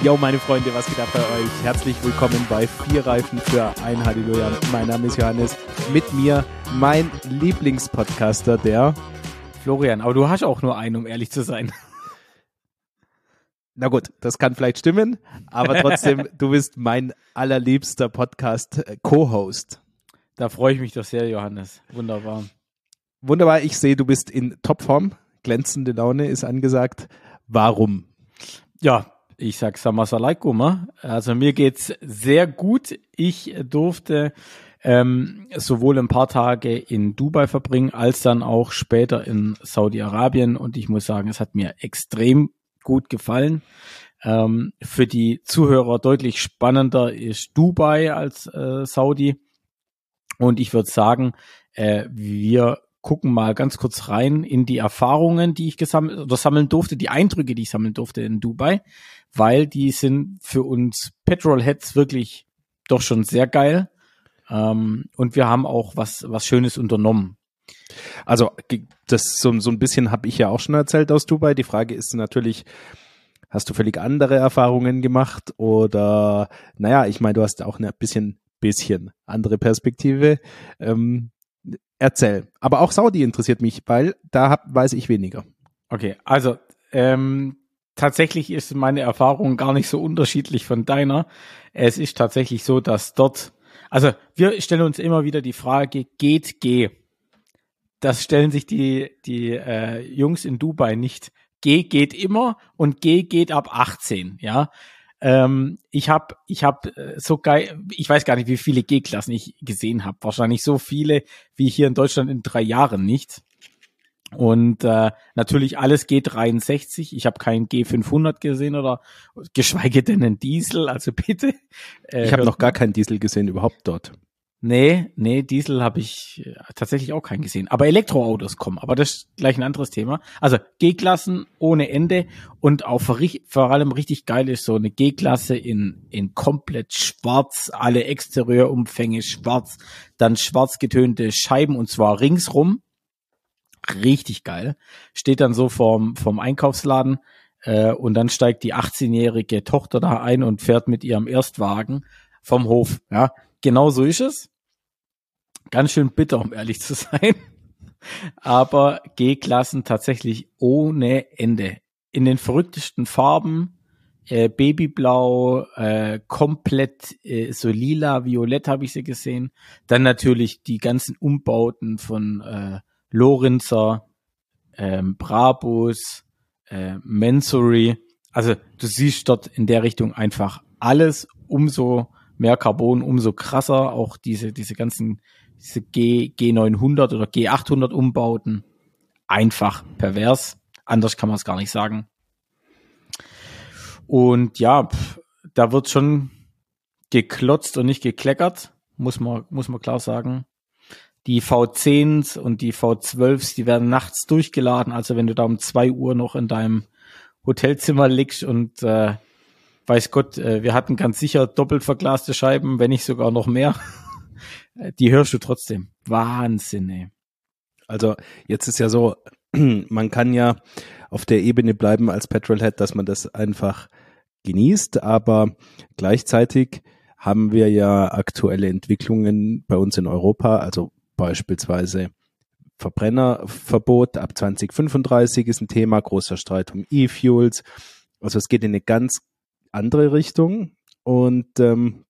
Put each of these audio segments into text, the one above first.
Yo, meine Freunde, was geht ab bei euch? Herzlich willkommen bei Vier Reifen für ein Halleluja. Mein Name ist Johannes. Mit mir mein Lieblingspodcaster, der Florian. Aber du hast auch nur einen, um ehrlich zu sein. Na gut, das kann vielleicht stimmen, aber trotzdem, du bist mein allerliebster Podcast-Co-Host. Da freue ich mich doch sehr, Johannes. Wunderbar. Wunderbar, ich sehe, du bist in Topform. Glänzende Laune ist angesagt. Warum? Ja, ich sag Samas alaikum. Also mir geht's sehr gut. Ich durfte ähm, sowohl ein paar Tage in Dubai verbringen, als dann auch später in Saudi-Arabien. Und ich muss sagen, es hat mir extrem gut gefallen. Ähm, für die Zuhörer deutlich spannender ist Dubai als äh, Saudi. Und ich würde sagen, äh, wir gucken mal ganz kurz rein in die Erfahrungen, die ich gesammelt oder sammeln durfte, die Eindrücke, die ich sammeln durfte in Dubai weil die sind für uns Petrolheads wirklich doch schon sehr geil. Ähm, und wir haben auch was, was Schönes unternommen. Also das so, so ein bisschen habe ich ja auch schon erzählt aus Dubai. Die Frage ist natürlich, hast du völlig andere Erfahrungen gemacht oder naja, ich meine, du hast auch ein bisschen, bisschen andere Perspektive. Ähm, erzähl. Aber auch Saudi interessiert mich, weil da hab, weiß ich weniger. Okay, also ähm, tatsächlich ist meine Erfahrung gar nicht so unterschiedlich von deiner. Es ist tatsächlich so, dass dort, also wir stellen uns immer wieder die Frage, geht G? Das stellen sich die, die äh, Jungs in Dubai nicht. G geht immer und G geht ab 18, ja. Ähm, ich habe ich hab äh, so geil, ich weiß gar nicht, wie viele G-Klassen ich gesehen habe. Wahrscheinlich so viele wie hier in Deutschland in drei Jahren nicht. Und äh, natürlich alles G63. Ich habe keinen G500 gesehen oder geschweige denn einen Diesel. Also bitte. Äh, ich habe noch gar keinen Diesel gesehen überhaupt dort. Nee, nee, Diesel habe ich äh, tatsächlich auch keinen gesehen. Aber Elektroautos kommen. Aber das ist gleich ein anderes Thema. Also G-Klassen ohne Ende und auch vor, vor allem richtig geil ist so eine G-Klasse in, in komplett schwarz, alle Exterieurumfänge schwarz, dann schwarz getönte Scheiben und zwar ringsrum richtig geil. Steht dann so vorm, vorm Einkaufsladen äh, und dann steigt die 18-jährige Tochter da ein und fährt mit ihrem Erstwagen vom Hof. Ja, genau so ist es. Ganz schön bitter, um ehrlich zu sein. Aber G-Klassen tatsächlich ohne Ende. In den verrücktesten Farben, äh, Babyblau, äh, komplett äh, so lila, violett habe ich sie gesehen. Dann natürlich die ganzen Umbauten von äh, Lorenzer, ähm, Brabus, äh, Mensory. Also du siehst dort in der Richtung einfach alles umso mehr Carbon, umso krasser. Auch diese, diese ganzen diese G, G900 oder G800 Umbauten. Einfach pervers. Anders kann man es gar nicht sagen. Und ja, pff, da wird schon geklotzt und nicht gekleckert, muss man, muss man klar sagen die V10s und die V12s, die werden nachts durchgeladen. Also wenn du da um zwei Uhr noch in deinem Hotelzimmer liegst und äh, weiß Gott, äh, wir hatten ganz sicher doppelt verglaste Scheiben, wenn nicht sogar noch mehr. die hörst du trotzdem. Wahnsinn, ey. Also jetzt ist ja so, man kann ja auf der Ebene bleiben als Petrolhead, dass man das einfach genießt, aber gleichzeitig haben wir ja aktuelle Entwicklungen bei uns in Europa, also beispielsweise Verbrennerverbot ab 2035 ist ein Thema, großer Streit um E-Fuels. Also es geht in eine ganz andere Richtung. Und ähm,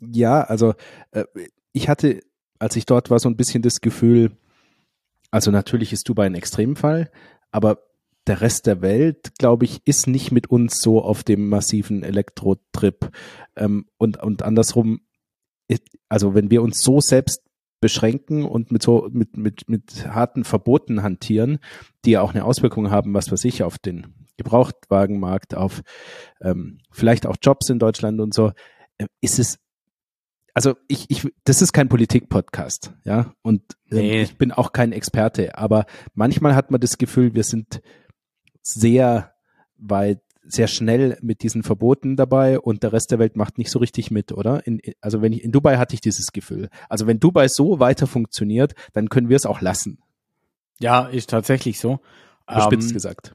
ja, also äh, ich hatte, als ich dort war, so ein bisschen das Gefühl, also natürlich ist Dubai ein Extremfall, aber der Rest der Welt, glaube ich, ist nicht mit uns so auf dem massiven Elektrotrip. Ähm, und, und andersrum, also wenn wir uns so selbst beschränken und mit so mit mit mit harten Verboten hantieren, die ja auch eine Auswirkung haben, was weiß ich, auf den Gebrauchtwagenmarkt, auf ähm, vielleicht auch Jobs in Deutschland und so, äh, ist es also ich, ich, das ist kein Politik-Podcast, ja, und äh, nee. ich bin auch kein Experte, aber manchmal hat man das Gefühl, wir sind sehr weit sehr schnell mit diesen Verboten dabei und der Rest der Welt macht nicht so richtig mit, oder? In, also wenn ich in Dubai hatte ich dieses Gefühl. Also wenn Dubai so weiter funktioniert, dann können wir es auch lassen. Ja, ist tatsächlich so. Spitz ähm, gesagt.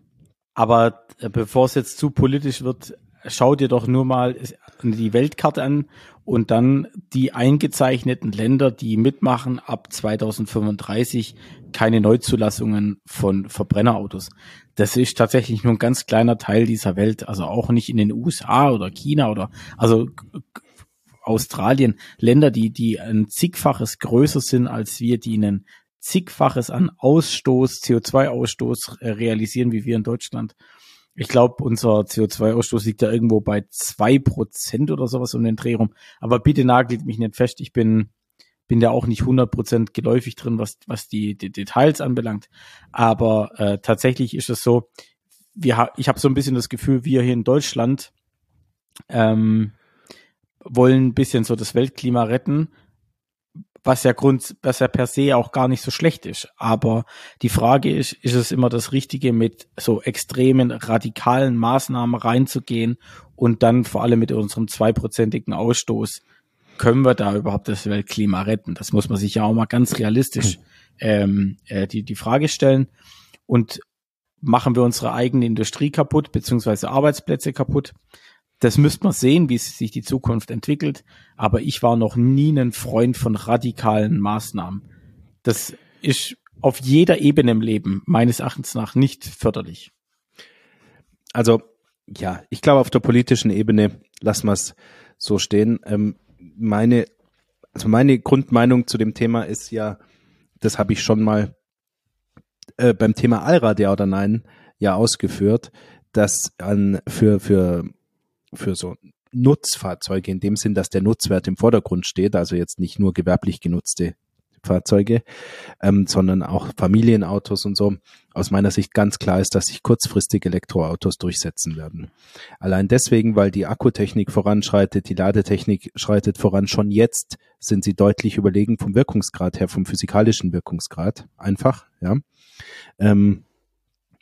Aber äh, bevor es jetzt zu politisch wird, schau dir doch nur mal die Weltkarte an und dann die eingezeichneten Länder, die mitmachen ab 2035 keine Neuzulassungen von Verbrennerautos. Das ist tatsächlich nur ein ganz kleiner Teil dieser Welt, also auch nicht in den USA oder China oder also Australien, Länder, die die ein zigfaches größer sind als wir, die einen zigfaches an Ausstoß, CO2-Ausstoß äh, realisieren wie wir in Deutschland. Ich glaube, unser CO2-Ausstoß liegt ja irgendwo bei zwei Prozent oder sowas um den Dreh rum. Aber bitte nagelt mich nicht fest. Ich bin, bin da auch nicht hundert Prozent geläufig drin, was, was die, die Details anbelangt. Aber äh, tatsächlich ist es so, wir, ich habe so ein bisschen das Gefühl, wir hier in Deutschland ähm, wollen ein bisschen so das Weltklima retten was ja Grund, was ja per se auch gar nicht so schlecht ist. Aber die Frage ist, ist es immer das Richtige, mit so extremen, radikalen Maßnahmen reinzugehen und dann vor allem mit unserem zweiprozentigen Ausstoß können wir da überhaupt das Weltklima retten? Das muss man sich ja auch mal ganz realistisch ähm, äh, die, die Frage stellen. Und machen wir unsere eigene Industrie kaputt, beziehungsweise Arbeitsplätze kaputt? Das müsste man sehen, wie sich die Zukunft entwickelt. Aber ich war noch nie ein Freund von radikalen Maßnahmen. Das ist auf jeder Ebene im Leben meines Erachtens nach nicht förderlich. Also ja, ich glaube, auf der politischen Ebene lassen wir es so stehen. Ähm, meine, also meine Grundmeinung zu dem Thema ist ja, das habe ich schon mal äh, beim Thema Allrad ja oder nein ja ausgeführt, dass an für für für so Nutzfahrzeuge in dem Sinn, dass der Nutzwert im Vordergrund steht, also jetzt nicht nur gewerblich genutzte Fahrzeuge, ähm, sondern auch Familienautos und so. Aus meiner Sicht ganz klar ist, dass sich kurzfristig Elektroautos durchsetzen werden. Allein deswegen, weil die Akkutechnik voranschreitet, die Ladetechnik schreitet voran. Schon jetzt sind sie deutlich überlegen vom Wirkungsgrad her, vom physikalischen Wirkungsgrad. Einfach, ja. Ähm,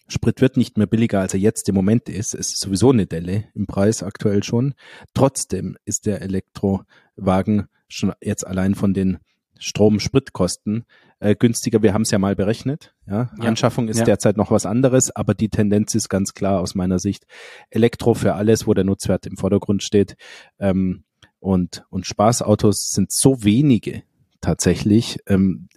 Sprit wird nicht mehr billiger, als er jetzt im Moment ist. Es ist sowieso eine Delle im Preis aktuell schon. Trotzdem ist der Elektrowagen schon jetzt allein von den Strom-Spritkosten äh, günstiger. Wir haben es ja mal berechnet. Ja? ja. Anschaffung ist ja. derzeit noch was anderes, aber die Tendenz ist ganz klar aus meiner Sicht. Elektro für alles, wo der Nutzwert im Vordergrund steht. Ähm, und, und Spaßautos sind so wenige tatsächlich. Ähm,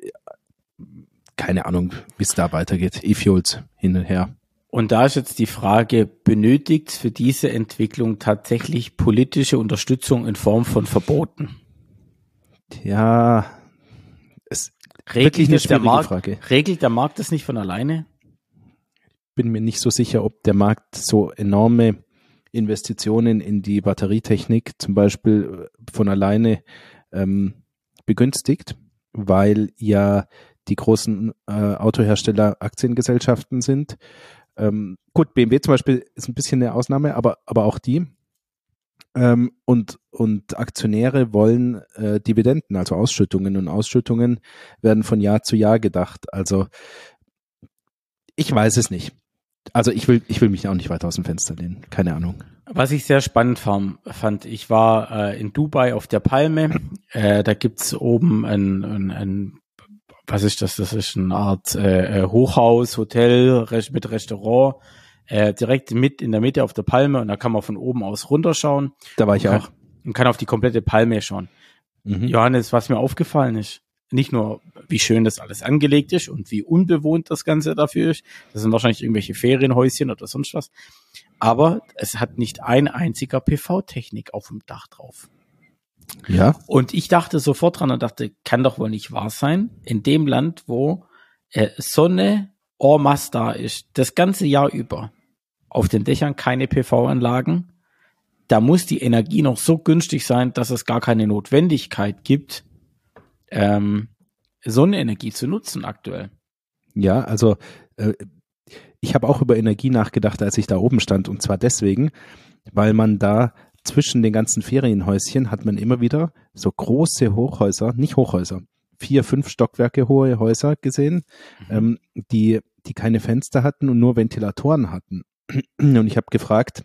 keine Ahnung, wie es da weitergeht. E-Fuels hin und her. Und da ist jetzt die Frage, benötigt für diese Entwicklung tatsächlich politische Unterstützung in Form von Verboten? Ja, es regelt eine der Markt, Frage. Regelt der Markt das nicht von alleine? Bin mir nicht so sicher, ob der Markt so enorme Investitionen in die Batterietechnik zum Beispiel von alleine ähm, begünstigt, weil ja die großen äh, Autohersteller Aktiengesellschaften sind. Ähm, gut, BMW zum Beispiel ist ein bisschen eine Ausnahme, aber, aber auch die. Ähm, und, und Aktionäre wollen äh, Dividenden, also Ausschüttungen. Und Ausschüttungen werden von Jahr zu Jahr gedacht. Also ich weiß es nicht. Also ich will, ich will mich auch nicht weiter aus dem Fenster lehnen. Keine Ahnung. Was ich sehr spannend fand, ich war äh, in Dubai auf der Palme. Äh, da gibt's oben ein, ein, ein was ist das? Das ist eine Art äh, äh Hochhaus, Hotel mit Restaurant, äh, direkt mit in der Mitte auf der Palme und da kann man von oben aus runterschauen. Da war ich auch. Kann, und kann auf die komplette Palme schauen. Mhm. Johannes, was mir aufgefallen ist, nicht nur, wie schön das alles angelegt ist und wie unbewohnt das Ganze dafür ist. Das sind wahrscheinlich irgendwelche Ferienhäuschen oder sonst was. Aber es hat nicht ein einziger PV-Technik auf dem Dach drauf. Ja. Und ich dachte sofort dran und dachte, kann doch wohl nicht wahr sein. In dem Land, wo äh, Sonne en masse da ist, das ganze Jahr über, auf den Dächern keine PV-Anlagen, da muss die Energie noch so günstig sein, dass es gar keine Notwendigkeit gibt, ähm, Sonnenenergie zu nutzen aktuell. Ja, also äh, ich habe auch über Energie nachgedacht, als ich da oben stand. Und zwar deswegen, weil man da zwischen den ganzen Ferienhäuschen hat man immer wieder so große Hochhäuser, nicht Hochhäuser, vier, fünf Stockwerke hohe Häuser gesehen, mhm. ähm, die, die keine Fenster hatten und nur Ventilatoren hatten. Und ich habe gefragt,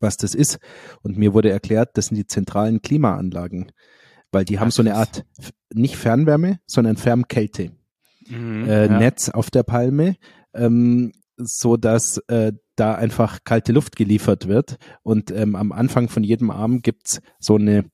was das ist. Und mir wurde erklärt, das sind die zentralen Klimaanlagen, weil die haben so eine Art, nicht Fernwärme, sondern Fernkälte. Mhm, äh, ja. Netz auf der Palme, ähm, so dass äh, da einfach kalte Luft geliefert wird. Und ähm, am Anfang von jedem Arm gibt's so eine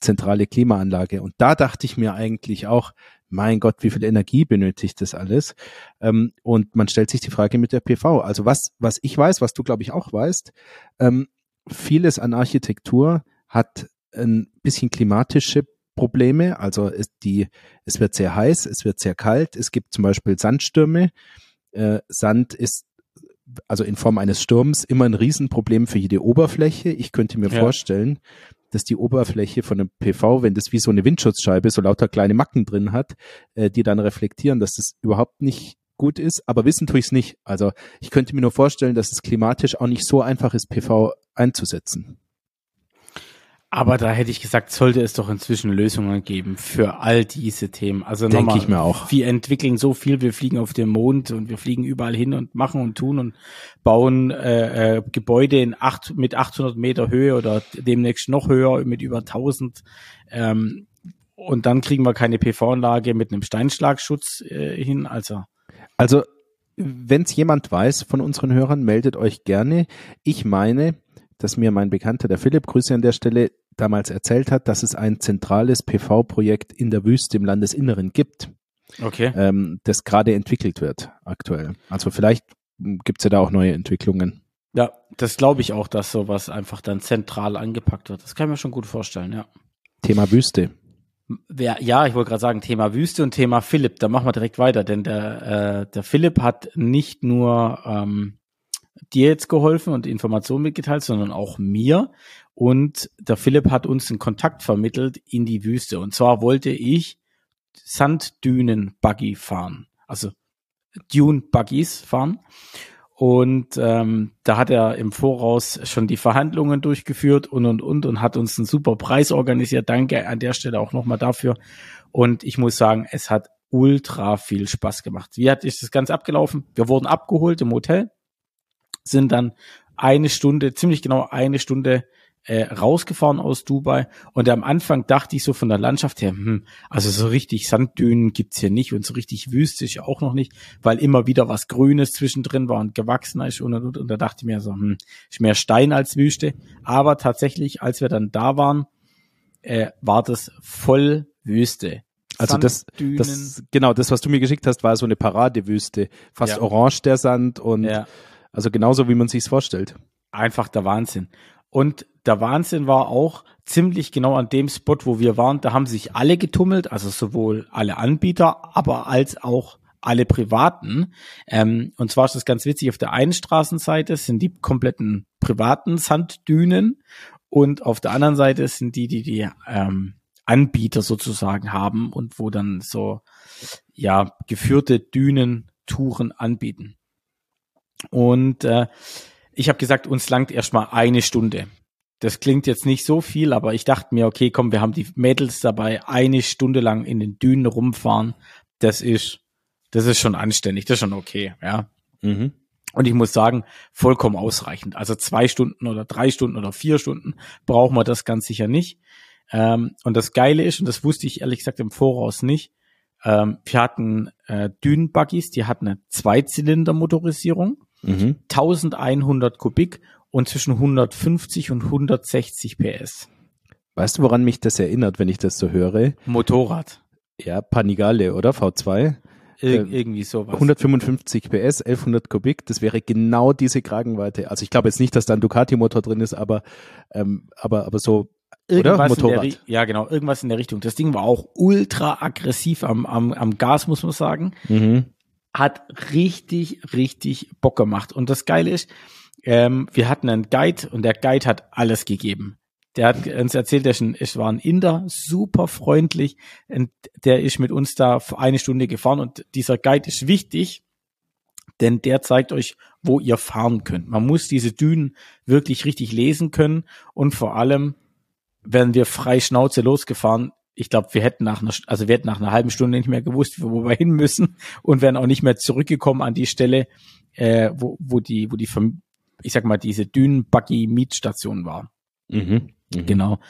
zentrale Klimaanlage. Und da dachte ich mir eigentlich auch, mein Gott, wie viel Energie benötigt das alles? Ähm, und man stellt sich die Frage mit der PV. Also was, was ich weiß, was du glaube ich auch weißt, ähm, vieles an Architektur hat ein bisschen klimatische Probleme. Also es, die, es wird sehr heiß, es wird sehr kalt. Es gibt zum Beispiel Sandstürme. Äh, Sand ist also in Form eines Sturms immer ein Riesenproblem für jede Oberfläche. Ich könnte mir ja. vorstellen, dass die Oberfläche von einem PV, wenn das wie so eine Windschutzscheibe so lauter kleine Macken drin hat, äh, die dann reflektieren, dass das überhaupt nicht gut ist. Aber wissen tue ich es nicht. Also ich könnte mir nur vorstellen, dass es klimatisch auch nicht so einfach ist, PV einzusetzen. Aber da hätte ich gesagt, sollte es doch inzwischen Lösungen geben für all diese Themen. Also denke ich mir auch. Wir entwickeln so viel, wir fliegen auf den Mond und wir fliegen überall hin und machen und tun und bauen äh, äh, Gebäude in acht, mit 800 Meter Höhe oder demnächst noch höher mit über 1000. Ähm, und dann kriegen wir keine PV-Anlage mit einem Steinschlagschutz äh, hin. Also also wenn es jemand weiß von unseren Hörern, meldet euch gerne. Ich meine, dass mir mein Bekannter, der Philipp, Grüße an der Stelle, damals erzählt hat, dass es ein zentrales PV-Projekt in der Wüste im Landesinneren gibt. Okay. Ähm, das gerade entwickelt wird aktuell. Also vielleicht gibt's ja da auch neue Entwicklungen. Ja, das glaube ich auch, dass sowas einfach dann zentral angepackt wird. Das kann ich mir schon gut vorstellen, ja. Thema Wüste. Ja, ja ich wollte gerade sagen, Thema Wüste und Thema Philipp, da machen wir direkt weiter, denn der, äh, der Philipp hat nicht nur ähm, dir jetzt geholfen und Informationen mitgeteilt, sondern auch mir. Und der Philipp hat uns einen Kontakt vermittelt in die Wüste. Und zwar wollte ich Sanddünen-Buggy fahren. Also Dune-Buggies fahren. Und ähm, da hat er im Voraus schon die Verhandlungen durchgeführt und und und und hat uns einen super Preis organisiert. Danke an der Stelle auch nochmal dafür. Und ich muss sagen, es hat ultra viel Spaß gemacht. Wie hat ist das Ganze abgelaufen? Wir wurden abgeholt im Hotel sind dann eine Stunde, ziemlich genau eine Stunde äh, rausgefahren aus Dubai. Und am Anfang dachte ich so von der Landschaft her, hm, also so richtig Sanddünen gibt's hier nicht und so richtig Wüste ist ja auch noch nicht, weil immer wieder was Grünes zwischendrin war und gewachsen ist und, und, und da dachte ich mir so, hm, ist mehr Stein als Wüste. Aber tatsächlich, als wir dann da waren, äh, war das voll Wüste. Also das, das, genau, das, was du mir geschickt hast, war so eine Paradewüste. Fast ja. orange der Sand und ja. Also genauso, wie man sich's vorstellt. Einfach der Wahnsinn. Und der Wahnsinn war auch ziemlich genau an dem Spot, wo wir waren. Da haben sich alle getummelt, also sowohl alle Anbieter, aber als auch alle Privaten. Ähm, und zwar ist das ganz witzig, auf der einen Straßenseite sind die kompletten privaten Sanddünen und auf der anderen Seite sind die, die die ähm, Anbieter sozusagen haben und wo dann so ja geführte Dünentouren anbieten. Und äh, ich habe gesagt, uns langt erstmal eine Stunde. Das klingt jetzt nicht so viel, aber ich dachte mir, okay, komm, wir haben die Mädels dabei, eine Stunde lang in den Dünen rumfahren. Das ist, das ist schon anständig, das ist schon okay, ja. Mhm. Und ich muss sagen, vollkommen ausreichend. Also zwei Stunden oder drei Stunden oder vier Stunden brauchen wir das ganz sicher nicht. Ähm, und das Geile ist, und das wusste ich ehrlich gesagt im Voraus nicht, ähm, wir hatten äh, Dünenbuggies, die hatten eine Zweizylinder-Motorisierung mhm. 1100 Kubik und zwischen 150 und 160 PS. Weißt du, woran mich das erinnert, wenn ich das so höre? Motorrad. Ja, Panigale, oder? V2? Ir äh, irgendwie sowas. 155 PS, 1100 Kubik, das wäre genau diese Kragenweite. Also ich glaube jetzt nicht, dass da ein Ducati-Motor drin ist, aber, ähm, aber, aber so Irgendwas Oder? Motorrad. ja, genau, irgendwas in der Richtung. Das Ding war auch ultra aggressiv am, am, am Gas, muss man sagen. Mhm hat richtig, richtig Bock gemacht. Und das Geile ist, ähm, wir hatten einen Guide und der Guide hat alles gegeben. Der hat uns erzählt, ist, war ein Inder, super freundlich. Und der ist mit uns da eine Stunde gefahren und dieser Guide ist wichtig, denn der zeigt euch, wo ihr fahren könnt. Man muss diese Dünen wirklich richtig lesen können und vor allem, wenn wir frei Schnauze losgefahren, ich glaube, wir hätten nach einer, also wir hätten nach einer halben Stunde nicht mehr gewusst, wo wir hin müssen und wären auch nicht mehr zurückgekommen an die Stelle, äh, wo, wo die, wo die, ich sag mal, diese Dünen-Buggy-Mietstation war. Mhm, mh. Genau.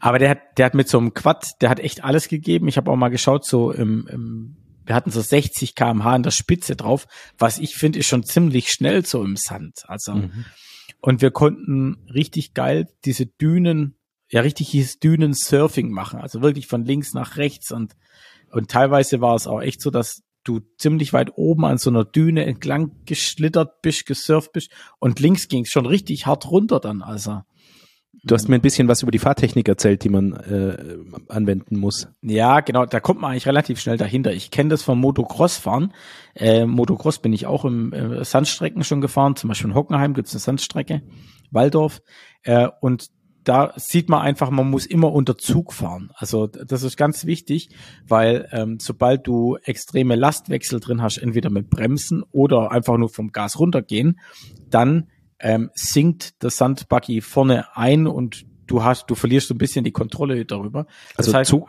Aber der hat, der hat mit so einem Quad, der hat echt alles gegeben. Ich habe auch mal geschaut, so im, im wir hatten so 60 kmh an der Spitze drauf, was ich finde, ist schon ziemlich schnell so im Sand. Also, mhm. und wir konnten richtig geil diese Dünen, ja, richtig hieß Dünen-Surfing machen. Also wirklich von links nach rechts und, und teilweise war es auch echt so, dass du ziemlich weit oben an so einer Düne entlang geschlittert bist, gesurft bist und links ging es schon richtig hart runter dann. Also Du hast mir ein bisschen was über die Fahrtechnik erzählt, die man äh, anwenden muss. Ja, genau, da kommt man eigentlich relativ schnell dahinter. Ich kenne das vom Motocross-Fahren. Äh, Motocross bin ich auch im äh, Sandstrecken schon gefahren, zum Beispiel in Hockenheim gibt's eine Sandstrecke, Waldorf. Äh, und da sieht man einfach, man muss immer unter Zug fahren. Also das ist ganz wichtig, weil ähm, sobald du extreme Lastwechsel drin hast, entweder mit Bremsen oder einfach nur vom Gas runtergehen, dann ähm, sinkt das Sandbuggy vorne ein und du hast, du verlierst so ein bisschen die Kontrolle darüber. Das also heißt, Zug,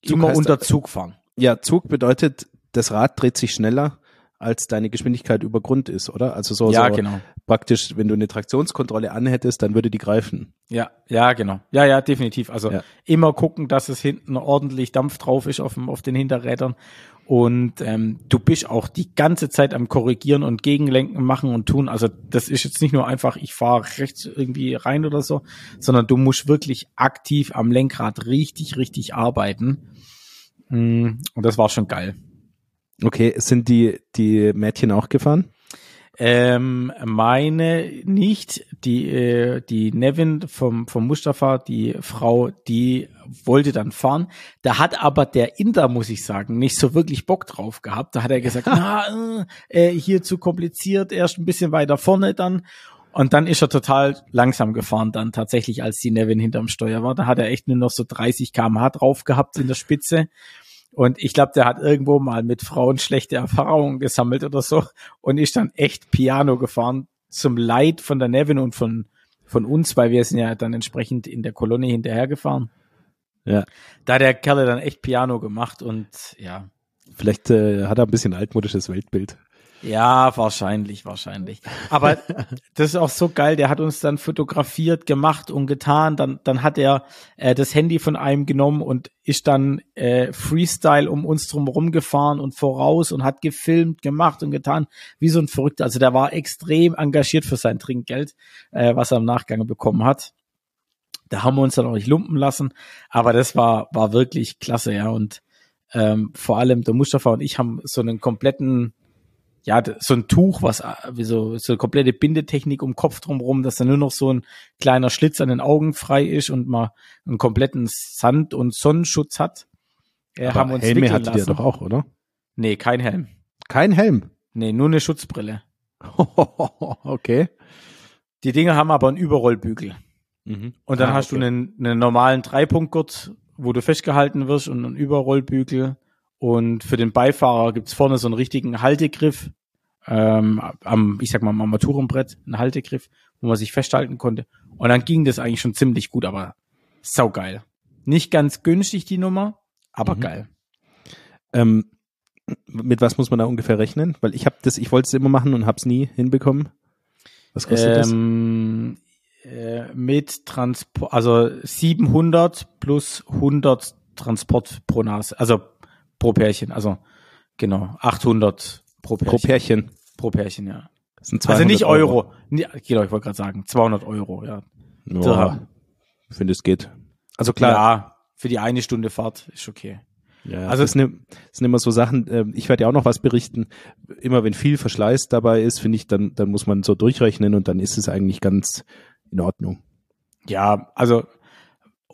immer Zug unter Zug fahren. Ja, Zug bedeutet, das Rad dreht sich schneller als deine Geschwindigkeit über Grund ist, oder? Also so, ja, so genau. praktisch, wenn du eine Traktionskontrolle anhättest, dann würde die greifen. Ja, ja, genau. Ja, ja, definitiv. Also ja. immer gucken, dass es hinten ordentlich Dampf drauf ist auf, dem, auf den Hinterrädern. Und ähm, du bist auch die ganze Zeit am Korrigieren und Gegenlenken machen und tun. Also das ist jetzt nicht nur einfach, ich fahre rechts irgendwie rein oder so, sondern du musst wirklich aktiv am Lenkrad richtig, richtig arbeiten. Mm, und das war schon geil. Okay, sind die, die Mädchen auch gefahren? Ähm, meine nicht. Die, äh, die Nevin vom, vom Mustafa, die Frau, die wollte dann fahren. Da hat aber der Inder, muss ich sagen, nicht so wirklich Bock drauf gehabt. Da hat er gesagt, na, äh, hier zu kompliziert, erst ein bisschen weiter vorne dann. Und dann ist er total langsam gefahren dann tatsächlich, als die Nevin hinterm Steuer war. Da hat er echt nur noch so 30 kmh drauf gehabt in der Spitze. Und ich glaube, der hat irgendwo mal mit Frauen schlechte Erfahrungen gesammelt oder so und ist dann echt Piano gefahren zum Leid von der Nevin und von, von uns, weil wir sind ja dann entsprechend in der Kolonne hinterhergefahren. Ja. Da hat der Kerl dann echt Piano gemacht und ja. Vielleicht äh, hat er ein bisschen altmodisches Weltbild. Ja, wahrscheinlich, wahrscheinlich. Aber das ist auch so geil. Der hat uns dann fotografiert, gemacht und getan. Dann, dann hat er äh, das Handy von einem genommen und ist dann äh, Freestyle um uns drum gefahren und voraus und hat gefilmt, gemacht und getan, wie so ein Verrückter. Also der war extrem engagiert für sein Trinkgeld, äh, was er im Nachgang bekommen hat. Da haben wir uns dann auch nicht lumpen lassen. Aber das war, war wirklich klasse, ja. Und ähm, vor allem der Mustafa und ich haben so einen kompletten ja, so ein Tuch, was äh, wie so, so eine komplette Bindetechnik um Kopf drumherum, dass da nur noch so ein kleiner Schlitz an den Augen frei ist und man einen kompletten Sand- und Sonnenschutz hat. Äh, Aber haben uns Helme hattet ihr doch auch, oder? Nee, kein Helm. Kein Helm? Nee, nur eine Schutzbrille. okay. Die Dinge haben aber einen Überrollbügel. Mhm. Und dann ah, hast okay. du einen, einen normalen Dreipunktgurt, wo du festgehalten wirst und einen Überrollbügel und für den Beifahrer gibt's vorne so einen richtigen Haltegriff, ähm, am, ich sag mal, am Armaturenbrett, einen Haltegriff, wo man sich festhalten konnte. Und dann ging das eigentlich schon ziemlich gut, aber saugeil. Nicht ganz günstig, die Nummer, aber mhm. geil. Ähm, mit was muss man da ungefähr rechnen? Weil ich habe das, ich wollte es immer machen und habe es nie hinbekommen. Was kostet ähm, das? Äh, mit Transport, also 700 plus 100 Transport pro Nase, also pro Pärchen. Also genau, 800 pro Pärchen. Pro Pärchen. Pro Pärchen, ja. also nicht Euro. Euro. Nee, genau, ich wollte gerade sagen, 200 Euro, ja. Ja, ich finde, es geht. Also klar. Ja, für die eine Stunde Fahrt ist okay. Ja, also es sind, sind immer so Sachen, äh, ich werde ja auch noch was berichten, immer wenn viel Verschleiß dabei ist, finde ich, dann, dann muss man so durchrechnen und dann ist es eigentlich ganz in Ordnung. Ja, also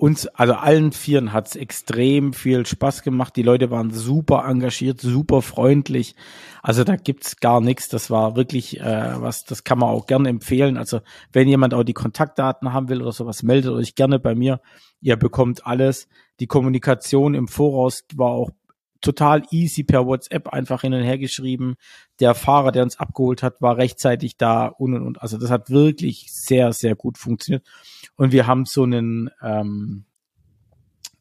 uns, also allen Vieren hat's extrem viel Spaß gemacht. Die Leute waren super engagiert, super freundlich. Also da gibt's gar nichts. Das war wirklich äh, was, das kann man auch gerne empfehlen. Also wenn jemand auch die Kontaktdaten haben will oder sowas, meldet euch gerne bei mir. Ihr bekommt alles. Die Kommunikation im Voraus war auch total easy per WhatsApp einfach hin und her geschrieben. Der Fahrer, der uns abgeholt hat, war rechtzeitig da und und und. Also das hat wirklich sehr, sehr gut funktioniert. Und wir haben so einen ähm,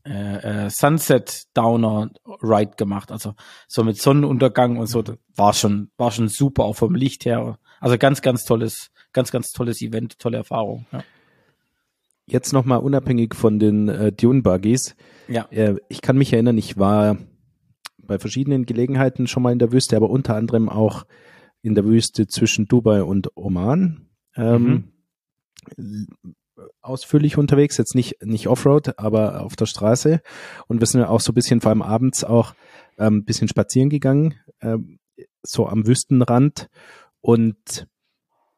äh, äh, Sunset Downer Ride gemacht, also so mit Sonnenuntergang und so. War schon, war schon super, auch vom Licht her. Also ganz, ganz tolles, ganz, ganz tolles Event, tolle Erfahrung. Ja. Jetzt nochmal unabhängig von den äh, Dune Buggies. Ja. Äh, ich kann mich erinnern, ich war bei verschiedenen Gelegenheiten schon mal in der Wüste, aber unter anderem auch in der Wüste zwischen Dubai und Oman. Ähm, mhm. Ausführlich unterwegs, jetzt nicht, nicht Offroad, aber auf der Straße. Und wir sind auch so ein bisschen, vor allem abends auch ein ähm, bisschen spazieren gegangen, ähm, so am Wüstenrand. Und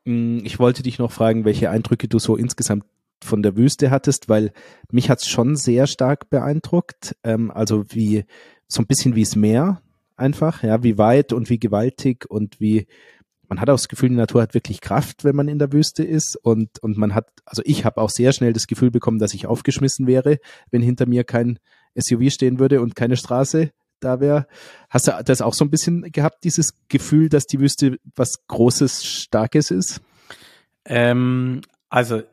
mh, mm, ich wollte dich noch fragen, welche Eindrücke du so insgesamt von der Wüste hattest, weil mich hat's schon sehr stark beeindruckt. Ähm, also wie so ein bisschen wie das Meer einfach, ja, wie weit und wie gewaltig und wie man hat auch das Gefühl, die Natur hat wirklich Kraft, wenn man in der Wüste ist und und man hat, also ich habe auch sehr schnell das Gefühl bekommen, dass ich aufgeschmissen wäre, wenn hinter mir kein SUV stehen würde und keine Straße da wäre. Hast du das auch so ein bisschen gehabt, dieses Gefühl, dass die Wüste was Großes, Starkes ist? Ähm, also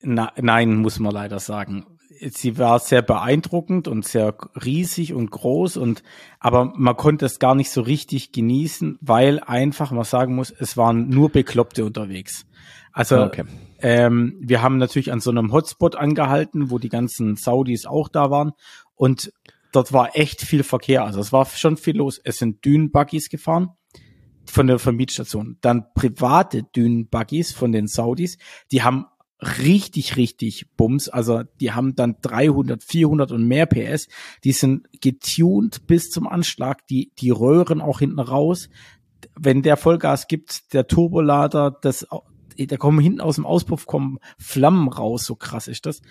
na, nein, muss man leider sagen. Sie war sehr beeindruckend und sehr riesig und groß und aber man konnte es gar nicht so richtig genießen, weil einfach man sagen muss, es waren nur Bekloppte unterwegs. Also ah, okay. ähm, wir haben natürlich an so einem Hotspot angehalten, wo die ganzen Saudis auch da waren und dort war echt viel Verkehr. Also es war schon viel los. Es sind Dünenbuggies gefahren von der Vermietstation. Dann private Dünenbuggies von den Saudis. Die haben richtig, richtig Bums. Also die haben dann 300, 400 und mehr PS. Die sind getuned bis zum Anschlag. Die, die röhren auch hinten raus. Wenn der Vollgas gibt, der Turbolader, das, da kommen hinten aus dem Auspuff kommen Flammen raus. So krass ist das.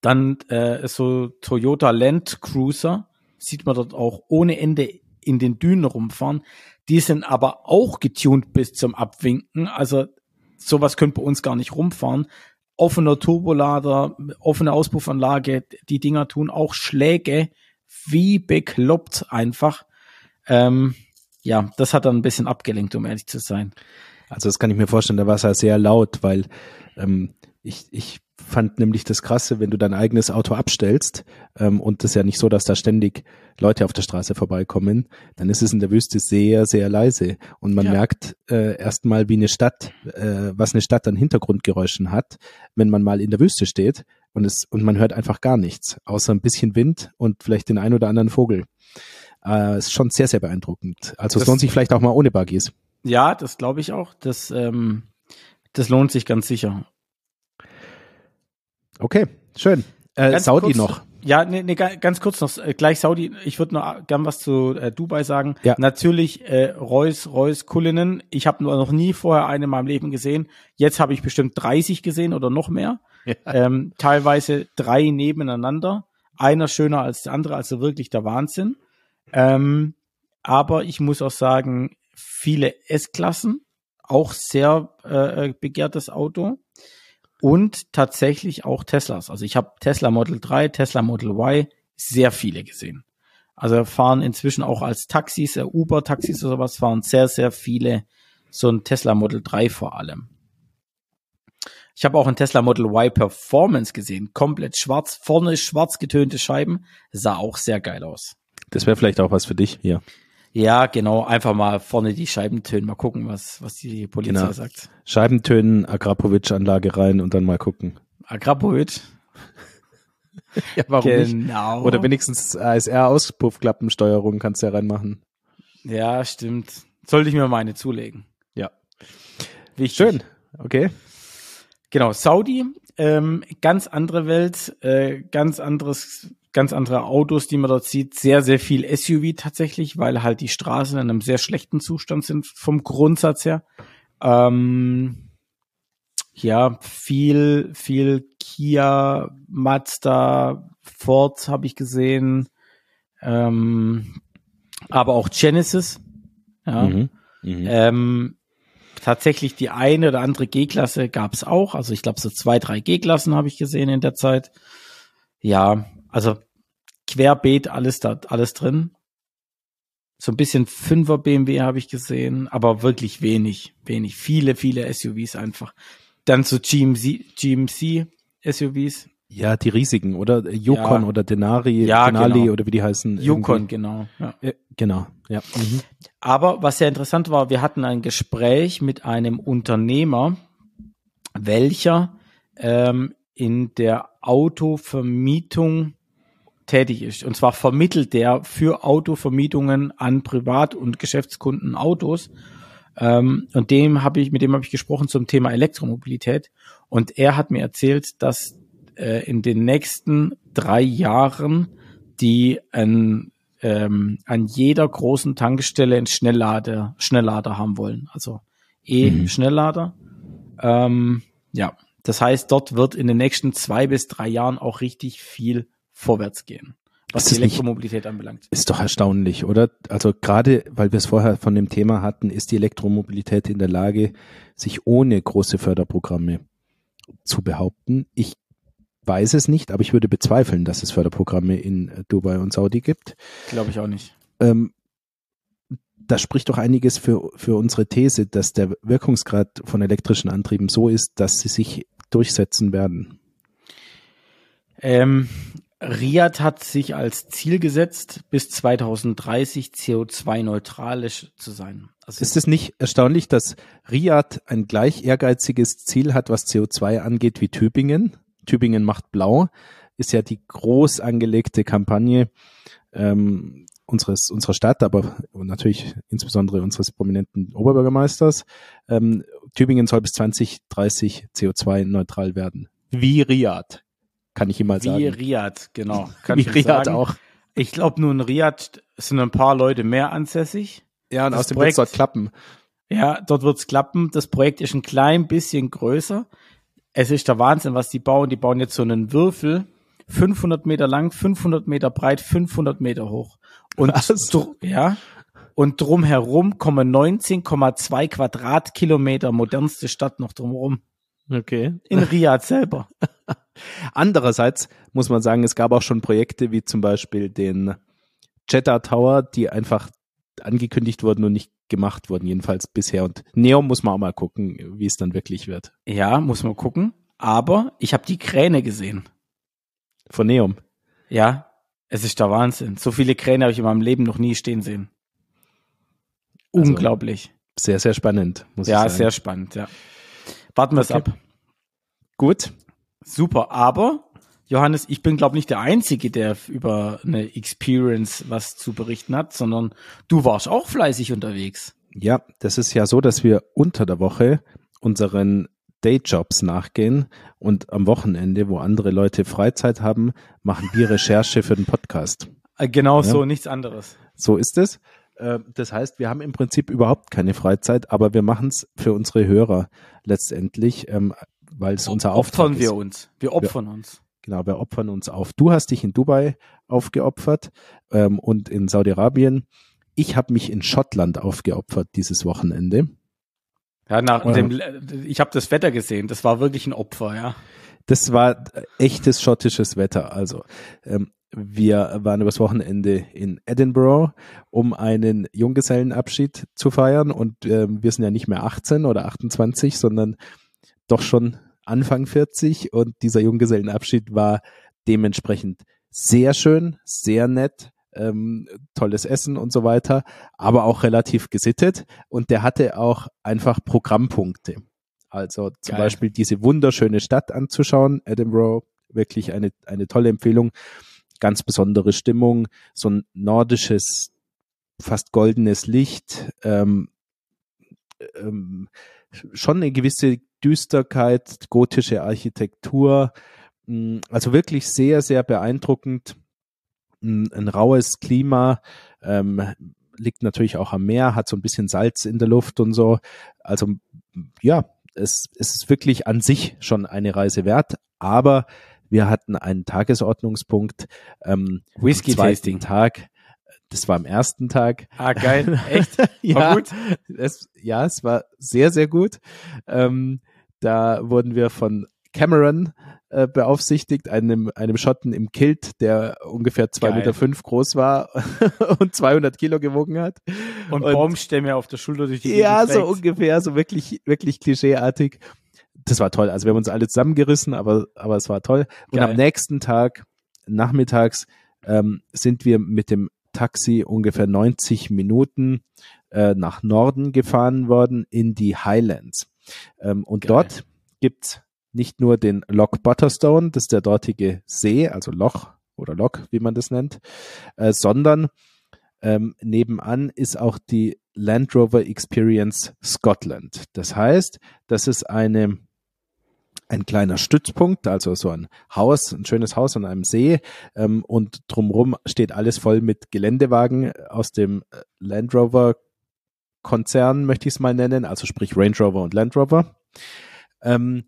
Dann äh, so Toyota Land Cruiser. Sieht man dort auch ohne Ende in den Dünen rumfahren. Die sind aber auch getuned bis zum Abwinken. Also sowas könnte bei uns gar nicht rumfahren. Offener Turbolader, offene Auspuffanlage, die Dinger tun auch Schläge wie bekloppt einfach. Ähm, ja, das hat dann ein bisschen abgelenkt, um ehrlich zu sein. Also das kann ich mir vorstellen, da war es ja sehr laut, weil ähm, ich, ich fand nämlich das Krasse, wenn du dein eigenes Auto abstellst ähm, und das ist ja nicht so, dass da ständig Leute auf der Straße vorbeikommen, dann ist es in der Wüste sehr, sehr leise und man ja. merkt äh, erstmal, wie eine Stadt, äh, was eine Stadt an Hintergrundgeräuschen hat, wenn man mal in der Wüste steht und es und man hört einfach gar nichts, außer ein bisschen Wind und vielleicht den ein oder anderen Vogel. Äh, ist schon sehr, sehr beeindruckend. Also es lohnt sich vielleicht auch mal ohne Buggies. Ja, das glaube ich auch. Das, ähm, das lohnt sich ganz sicher. Okay, schön. Äh, Saudi kurz, noch. Ja, nee, nee, ganz kurz noch, äh, gleich Saudi, ich würde noch gern was zu äh, Dubai sagen. Ja. Natürlich äh, Reus, Reus Kullinen. Ich habe noch nie vorher eine in meinem Leben gesehen. Jetzt habe ich bestimmt 30 gesehen oder noch mehr. Ja. Ähm, teilweise drei nebeneinander. Einer schöner als der andere, also wirklich der Wahnsinn. Ähm, aber ich muss auch sagen, viele S-Klassen, auch sehr äh, begehrtes Auto und tatsächlich auch Teslas. Also ich habe Tesla Model 3, Tesla Model Y sehr viele gesehen. Also fahren inzwischen auch als Taxis, äh, Uber-Taxis oder sowas, fahren sehr, sehr viele so ein Tesla Model 3 vor allem. Ich habe auch ein Tesla Model Y Performance gesehen, komplett schwarz, vorne schwarz getönte Scheiben, sah auch sehr geil aus. Das wäre vielleicht auch was für dich hier. Ja, genau. Einfach mal vorne die Scheibentönen, mal gucken, was, was die Polizei genau. sagt. Scheibentönen, Agrapovic-Anlage rein und dann mal gucken. Agrapovic? ja, warum genau. nicht? Oder wenigstens ASR-Auspuffklappensteuerung kannst du ja reinmachen. Ja, stimmt. Sollte ich mir meine zulegen. Ja. Wichtig. Schön. Okay. Genau, Saudi, ähm, ganz andere Welt, äh, ganz anderes ganz andere Autos, die man dort sieht. Sehr, sehr viel SUV tatsächlich, weil halt die Straßen in einem sehr schlechten Zustand sind vom Grundsatz her. Ähm, ja, viel, viel Kia, Mazda, Ford habe ich gesehen, ähm, aber auch Genesis. Ja. Mhm. Mhm. Ähm, tatsächlich die eine oder andere G-Klasse gab es auch. Also ich glaube so zwei, drei G-Klassen habe ich gesehen in der Zeit. Ja, also querbeet alles da, alles drin. So ein bisschen Fünfer BMW habe ich gesehen, aber wirklich wenig, wenig. Viele, viele SUVs einfach. Dann so GMC, GMC SUVs. Ja, die riesigen, oder? Yukon ja. oder Denari, ja, Denali genau. oder wie die heißen. Yukon, genau. Ja. Genau, ja. Mhm. Aber was sehr interessant war, wir hatten ein Gespräch mit einem Unternehmer, welcher ähm, in der Autovermietung tätig ist. Und zwar vermittelt der für Autovermietungen an Privat- und Geschäftskunden Autos. Ähm, und dem habe ich, mit dem habe ich gesprochen zum Thema Elektromobilität. Und er hat mir erzählt, dass äh, in den nächsten drei Jahren die ein, ähm, an jeder großen Tankstelle einen Schnelllader, Schnelllader haben wollen. Also E-Schnelllader. Mhm. Ähm, ja, das heißt, dort wird in den nächsten zwei bis drei Jahren auch richtig viel vorwärts gehen, was die Elektromobilität nicht, anbelangt. Ist doch erstaunlich, oder? Also gerade, weil wir es vorher von dem Thema hatten, ist die Elektromobilität in der Lage, sich ohne große Förderprogramme zu behaupten. Ich weiß es nicht, aber ich würde bezweifeln, dass es Förderprogramme in Dubai und Saudi gibt. Glaube ich auch nicht. Ähm, das spricht doch einiges für, für unsere These, dass der Wirkungsgrad von elektrischen Antrieben so ist, dass sie sich durchsetzen werden. Ähm, Riad hat sich als Ziel gesetzt, bis 2030 CO2-neutralisch zu sein. Also ist es nicht erstaunlich, dass Riad ein gleich ehrgeiziges Ziel hat, was CO2 angeht, wie Tübingen? Tübingen macht blau ist ja die groß angelegte Kampagne ähm, unseres unserer Stadt, aber natürlich insbesondere unseres prominenten Oberbürgermeisters. Ähm, Tübingen soll bis 2030 CO2-neutral werden. Wie Riad kann ich ihm mal sagen. Wie Riyadh, genau. Kann Wie Riyadh auch. Ich glaube, nur in Riyadh sind ein paar Leute mehr ansässig. Ja, und das aus dem Projekt dort klappen. Ja, dort wird's klappen. Das Projekt ist ein klein bisschen größer. Es ist der Wahnsinn, was die bauen. Die bauen jetzt so einen Würfel, 500 Meter lang, 500 Meter breit, 500 Meter hoch. Und ja, und drumherum kommen 19,2 Quadratkilometer modernste Stadt noch drumherum. Okay. In Riyadh selber. Andererseits muss man sagen, es gab auch schon Projekte wie zum Beispiel den Jeddah Tower, die einfach angekündigt wurden und nicht gemacht wurden, jedenfalls bisher. Und Neom muss man auch mal gucken, wie es dann wirklich wird. Ja, muss man gucken. Aber ich habe die Kräne gesehen. Von Neom? Ja, es ist der Wahnsinn. So viele Kräne habe ich in meinem Leben noch nie stehen sehen. Also Unglaublich. Sehr, sehr spannend, muss ja, ich sagen. Ja, sehr spannend, ja. Warten wir es okay. ab. Gut. Super, aber Johannes, ich bin glaube nicht der Einzige, der über eine Experience was zu berichten hat, sondern du warst auch fleißig unterwegs. Ja, das ist ja so, dass wir unter der Woche unseren Dayjobs nachgehen und am Wochenende, wo andere Leute Freizeit haben, machen wir Recherche für den Podcast. Äh, genau ja? so, nichts anderes. So ist es. Äh, das heißt, wir haben im Prinzip überhaupt keine Freizeit, aber wir machen es für unsere Hörer letztendlich, ähm, weil es unser Auftrag opfern ist. wir uns. Wir opfern wir, uns. Genau, wir opfern uns auf. Du hast dich in Dubai aufgeopfert ähm, und in Saudi-Arabien. Ich habe mich in Schottland aufgeopfert dieses Wochenende. Ja, nach dem, ich habe das Wetter gesehen. Das war wirklich ein Opfer, ja. Das war echtes schottisches Wetter. Also ähm, wir waren übers Wochenende in Edinburgh, um einen Junggesellenabschied zu feiern. Und äh, wir sind ja nicht mehr 18 oder 28, sondern doch schon Anfang 40. Und dieser Junggesellenabschied war dementsprechend sehr schön, sehr nett, ähm, tolles Essen und so weiter, aber auch relativ gesittet. Und der hatte auch einfach Programmpunkte. Also zum Geil. Beispiel diese wunderschöne Stadt anzuschauen, Edinburgh, wirklich eine, eine tolle Empfehlung ganz besondere Stimmung, so ein nordisches, fast goldenes Licht, ähm, ähm, schon eine gewisse Düsterkeit, gotische Architektur, mh, mm, also wirklich sehr, sehr beeindruckend. Ein, ein raues Klima, ähm, liegt natürlich auch am Meer, hat so ein bisschen Salz in der Luft und so. Also ja, es, es ist wirklich an sich schon eine Reise wert, aber wir hatten einen Tagesordnungspunkt. Ähm, Whisky Tasting Tag. Das war am ersten Tag. Ah, geil. Echt? ja, war gut? Es, ja, es war sehr, sehr gut. Ähm, da wurden wir von Cameron äh, beaufsichtigt, einem, einem Schotten im Kilt, der ungefähr zwei Meter fünf groß war und 200 Kilo gewogen hat. Und, und Baumstämme auf der Schulter durch die Ja, so ungefähr, so wirklich, wirklich klischeeartig das war toll. Also wir haben uns alle zusammengerissen, aber, aber es war toll. Und Geil. am nächsten Tag, nachmittags, ähm, sind wir mit dem Taxi ungefähr 90 Minuten äh, nach Norden gefahren worden in die Highlands. Ähm, und Geil. dort gibt's nicht nur den Loch Butterstone, das ist der dortige See, also Loch oder Lok, wie man das nennt, äh, sondern ähm, nebenan ist auch die Land Rover Experience Scotland. Das heißt, das ist eine ein kleiner Stützpunkt, also so ein Haus, ein schönes Haus an einem See ähm, und drumherum steht alles voll mit Geländewagen aus dem äh, Land Rover Konzern, möchte ich es mal nennen, also sprich Range Rover und Land Rover. Ähm,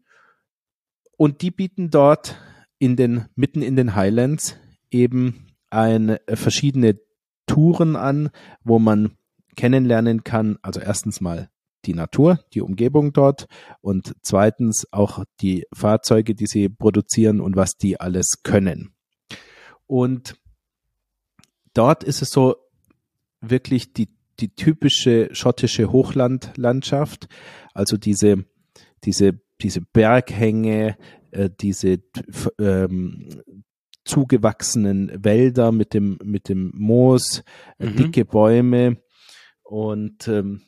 und die bieten dort in den, mitten in den Highlands eben eine, äh, verschiedene Touren an, wo man kennenlernen kann, also erstens mal die Natur, die Umgebung dort und zweitens auch die Fahrzeuge, die sie produzieren und was die alles können. Und dort ist es so wirklich die, die typische schottische Hochlandlandschaft, also diese, diese, diese Berghänge, äh, diese ähm, zugewachsenen Wälder mit dem, mit dem Moos, äh, mhm. dicke Bäume und ähm,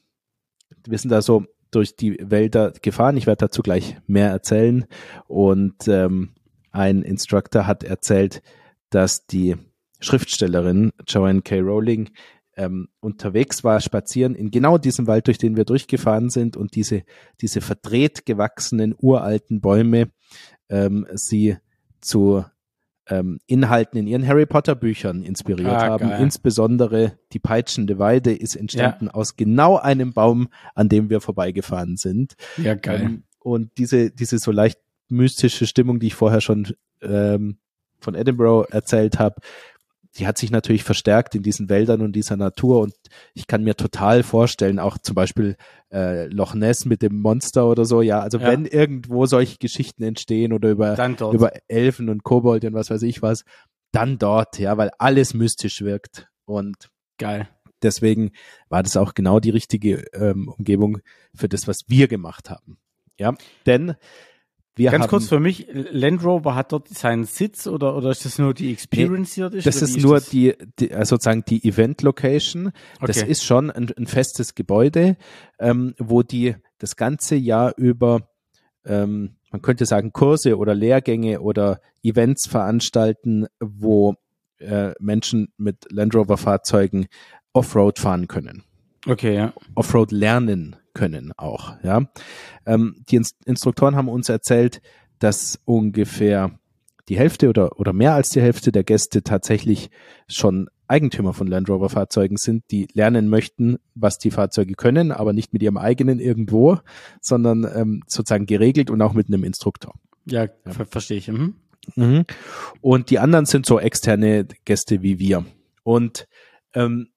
wir sind da so durch die Wälder gefahren. Ich werde dazu gleich mehr erzählen. Und ähm, ein Instructor hat erzählt, dass die Schriftstellerin Joanne K. Rowling ähm, unterwegs war, spazieren in genau diesem Wald, durch den wir durchgefahren sind und diese, diese verdreht gewachsenen uralten Bäume ähm, sie zu ähm, Inhalten in ihren Harry Potter Büchern inspiriert ah, haben. Geil. Insbesondere die peitschende Weide ist entstanden ja. aus genau einem Baum, an dem wir vorbeigefahren sind. Ja, geil. Ähm, und diese, diese so leicht mystische Stimmung, die ich vorher schon ähm, von Edinburgh erzählt habe, die hat sich natürlich verstärkt in diesen Wäldern und dieser Natur und ich kann mir total vorstellen, auch zum Beispiel äh, Loch Ness mit dem Monster oder so, ja, also ja. wenn irgendwo solche Geschichten entstehen oder über, über Elfen und Kobold und was weiß ich was, dann dort, ja, weil alles mystisch wirkt und geil. Deswegen war das auch genau die richtige ähm, Umgebung für das, was wir gemacht haben. Ja, denn wir Ganz kurz für mich, Land Rover hat dort seinen Sitz oder, oder ist das nur die Experience nee, hier? Das ist, ist nur das? Die, die, äh, sozusagen die Event Location. Okay. Das ist schon ein, ein festes Gebäude, ähm, wo die das ganze Jahr über, ähm, man könnte sagen, Kurse oder Lehrgänge oder Events veranstalten, wo äh, Menschen mit Land Rover Fahrzeugen Offroad fahren können. Okay, ja. Offroad lernen können auch. Ja, ähm, die Instruktoren haben uns erzählt, dass ungefähr die Hälfte oder oder mehr als die Hälfte der Gäste tatsächlich schon Eigentümer von Land Rover Fahrzeugen sind, die lernen möchten, was die Fahrzeuge können, aber nicht mit ihrem eigenen irgendwo, sondern ähm, sozusagen geregelt und auch mit einem Instruktor. Ja, ja. Ver verstehe ich. Mhm. Mhm. Und die anderen sind so externe Gäste wie wir. Und ähm,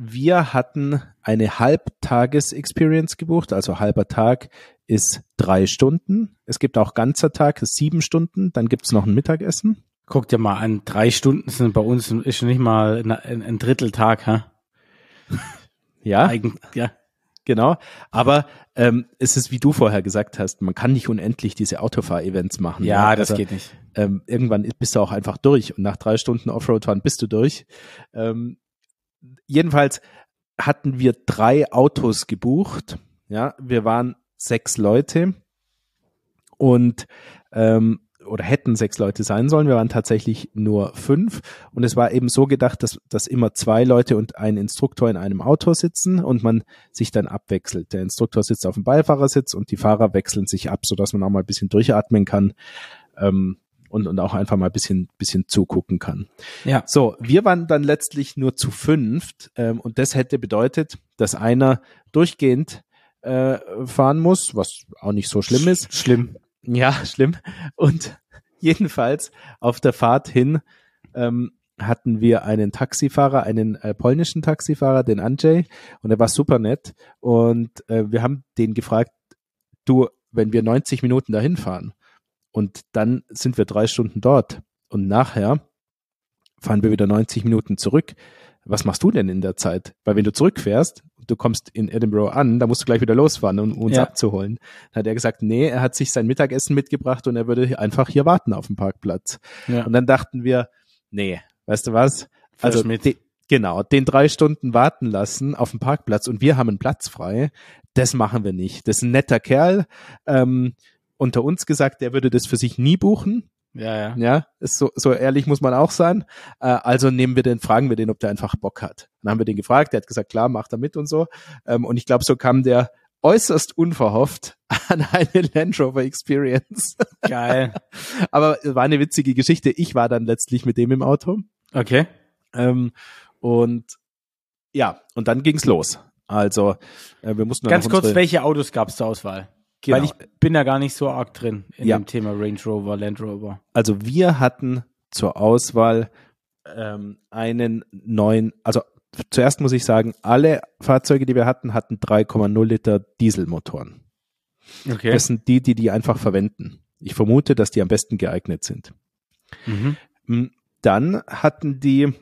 wir hatten eine Halbtages-Experience gebucht, also halber Tag ist drei Stunden. Es gibt auch ganzer Tag, ist sieben Stunden, dann gibt's noch ein Mittagessen. Guck dir mal an, drei Stunden sind bei uns ist schon nicht mal ein, ein Drittel Tag, ha? Ja. Eigen, ja. Genau. Aber ähm, es ist, wie du vorher gesagt hast, man kann nicht unendlich diese Autofahr-Events machen. Ja, ja? das also, geht nicht. Ähm, irgendwann bist du auch einfach durch und nach drei Stunden Offroad-Fahren bist du durch. Ähm, jedenfalls hatten wir drei Autos gebucht. Ja, wir waren sechs Leute und ähm, oder hätten sechs Leute sein sollen. Wir waren tatsächlich nur fünf und es war eben so gedacht, dass, dass immer zwei Leute und ein Instruktor in einem Auto sitzen und man sich dann abwechselt. Der Instruktor sitzt auf dem Beifahrersitz und die Fahrer wechseln sich ab, so dass man auch mal ein bisschen durchatmen kann. Ähm, und, und auch einfach mal ein bisschen, bisschen zugucken kann. Ja. So, wir waren dann letztlich nur zu fünft ähm, und das hätte bedeutet, dass einer durchgehend äh, fahren muss, was auch nicht so schlimm ist. Schlimm. Ja, schlimm. Und jedenfalls auf der Fahrt hin ähm, hatten wir einen Taxifahrer, einen äh, polnischen Taxifahrer, den Andrzej, und er war super nett. Und äh, wir haben den gefragt, du, wenn wir 90 Minuten dahin fahren, und dann sind wir drei Stunden dort. Und nachher fahren wir wieder 90 Minuten zurück. Was machst du denn in der Zeit? Weil wenn du zurückfährst, du kommst in Edinburgh an, da musst du gleich wieder losfahren, um uns ja. abzuholen. Dann hat er gesagt, nee, er hat sich sein Mittagessen mitgebracht und er würde einfach hier warten auf dem Parkplatz. Ja. Und dann dachten wir, nee, weißt du was? Also de, genau, den drei Stunden warten lassen auf dem Parkplatz und wir haben einen Platz frei, das machen wir nicht. Das ist ein netter Kerl. Ähm, unter uns gesagt, der würde das für sich nie buchen. Ja, ja. Ja, ist so, so ehrlich muss man auch sein. Äh, also nehmen wir den, fragen wir den, ob der einfach Bock hat. Dann haben wir den gefragt, der hat gesagt, klar, macht er mit und so. Ähm, und ich glaube, so kam der äußerst unverhofft an eine Land Rover Experience. Geil. Aber war eine witzige Geschichte. Ich war dann letztlich mit dem im Auto. Okay. Ähm, und ja, und dann ging's los. Also äh, wir mussten Ganz kurz, welche Autos gab's zur Auswahl? Genau. Weil ich bin da gar nicht so arg drin in Ja. dem Thema Range Rover, Land Rover. Also wir hatten zur Auswahl ähm, einen neuen, also zuerst muss ich sagen, alle Fahrzeuge, die wir hatten, hatten 3,0 Liter Dieselmotoren. Okay. Das sind die, die die einfach verwenden. Ich vermute, dass die am besten geeignet sind. Mhm. Mm, Dann hatten die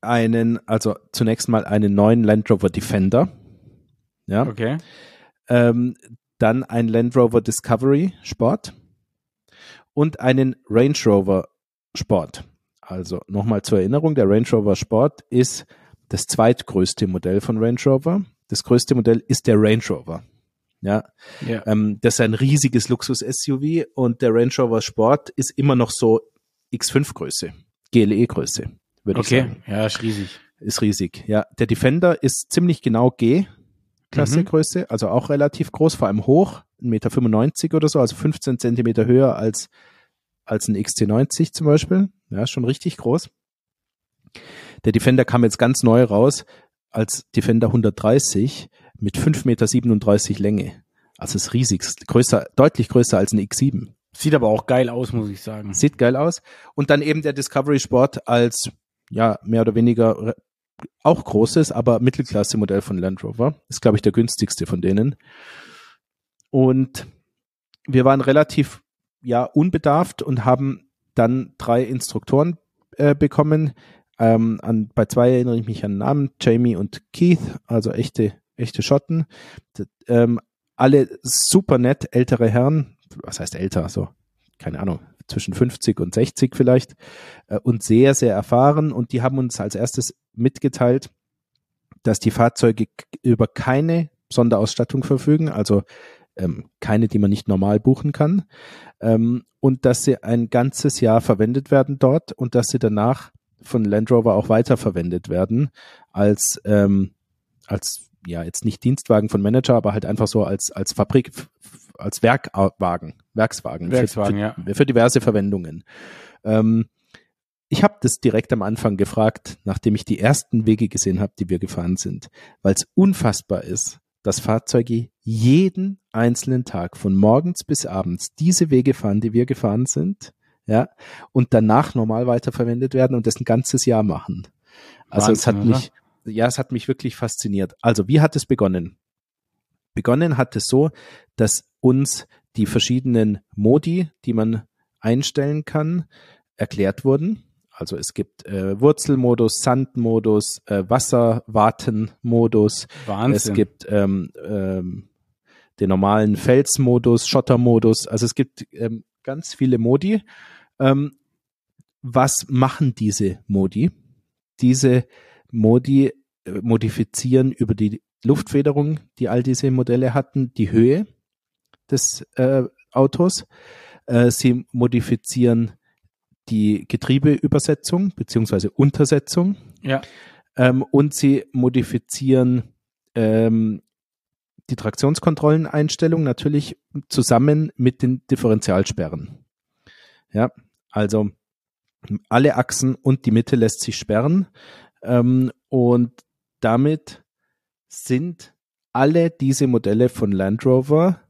einen, also zunächst mal einen neuen Land Rover Defender. Ja. Okay. Ähm, dann ein Land Rover Discovery Sport und einen Range Rover Sport. Also nochmal zur Erinnerung, der Range Rover Sport ist das zweitgrößte Modell von Range Rover. Das größte Modell ist der Range Rover. Ja, Ja. ähm, das ist ein riesiges Luxus-SUV und der Range Rover Sport ist immer noch so X5-Größe, GLE-Größe, würde ich Okay. sagen. Ja, ist riesig. Ist riesig. Ja, der Defender ist ziemlich genau G. Klasse Mhm. Größe, also auch relativ groß, vor allem hoch, 1,95 Meter oder so, also 15 Zentimeter höher als, als ein XC90 zum Beispiel. Ja, schon richtig groß. Der Defender kam jetzt ganz neu raus als Defender 130 mit 5,37 Meter Länge. Also ist riesig, größer, deutlich größer als ein X7. Sieht aber auch geil aus, muss ich sagen. Sieht geil aus. Und dann eben der Discovery Sport als, ja, mehr oder weniger auch großes, aber Mittelklasse-Modell von Land Rover. Ist, glaube ich, der günstigste von denen. Und wir waren relativ, ja, unbedarft und haben dann drei Instruktoren äh, bekommen. Ähm, an, bei zwei erinnere ich mich an Namen, Jamie und Keith, also echte, echte Schotten. D ähm, alle super nett, ältere Herren, was heißt älter, so, keine Ahnung, zwischen 50 und 60 vielleicht, äh, und sehr, sehr erfahren. Und die haben uns als erstes mitgeteilt, dass die Fahrzeuge über keine Sonderausstattung verfügen, also ähm, keine, die man nicht normal buchen kann, ähm, und dass sie ein ganzes Jahr verwendet werden dort und dass sie danach von Land Rover auch weiterverwendet werden als ähm, als ja jetzt nicht Dienstwagen von Manager, aber halt einfach so als als Fabrik als Werkwagen, Werkswagen, für- Werkswagen, für, ja. für diverse Verwendungen. Ähm, ich habe das direkt am Anfang gefragt, nachdem ich die ersten Wege gesehen habe, die wir gefahren sind, weil es unfassbar ist, dass Fahrzeuge jeden einzelnen Tag von morgens bis abends diese Wege fahren, die wir gefahren sind, ja, und danach normal weiterverwendet werden und das ein ganzes Jahr machen. Also es hat Wahnsinn, oder? mich, ja, es hat mich wirklich fasziniert. Also wie hat es begonnen? Begonnen hat es so, dass uns die verschiedenen Modi, die man einstellen kann, erklärt wurden. Also es gibt äh, Wurzelmodus, Sandmodus, äh, Wasserwartenmodus, Wahnsinn. es gibt ähm, ähm, den normalen Felsmodus, Schottermodus. Also es gibt ähm, ganz viele Modi. Ähm, was machen diese Modi? Diese Modi äh, modifizieren über die Luftfederung, die all diese Modelle hatten, die Höhe des äh, Autos. Äh, sie modifizieren die Getriebeübersetzung beziehungsweise Untersetzung ja. ähm, und sie modifizieren ähm, die Traktionskontrolleneinstellung natürlich zusammen mit den Differentialsperren. Ja, also alle Achsen und die Mitte lässt sich sperren ähm, und damit sind alle diese Modelle von Land Rover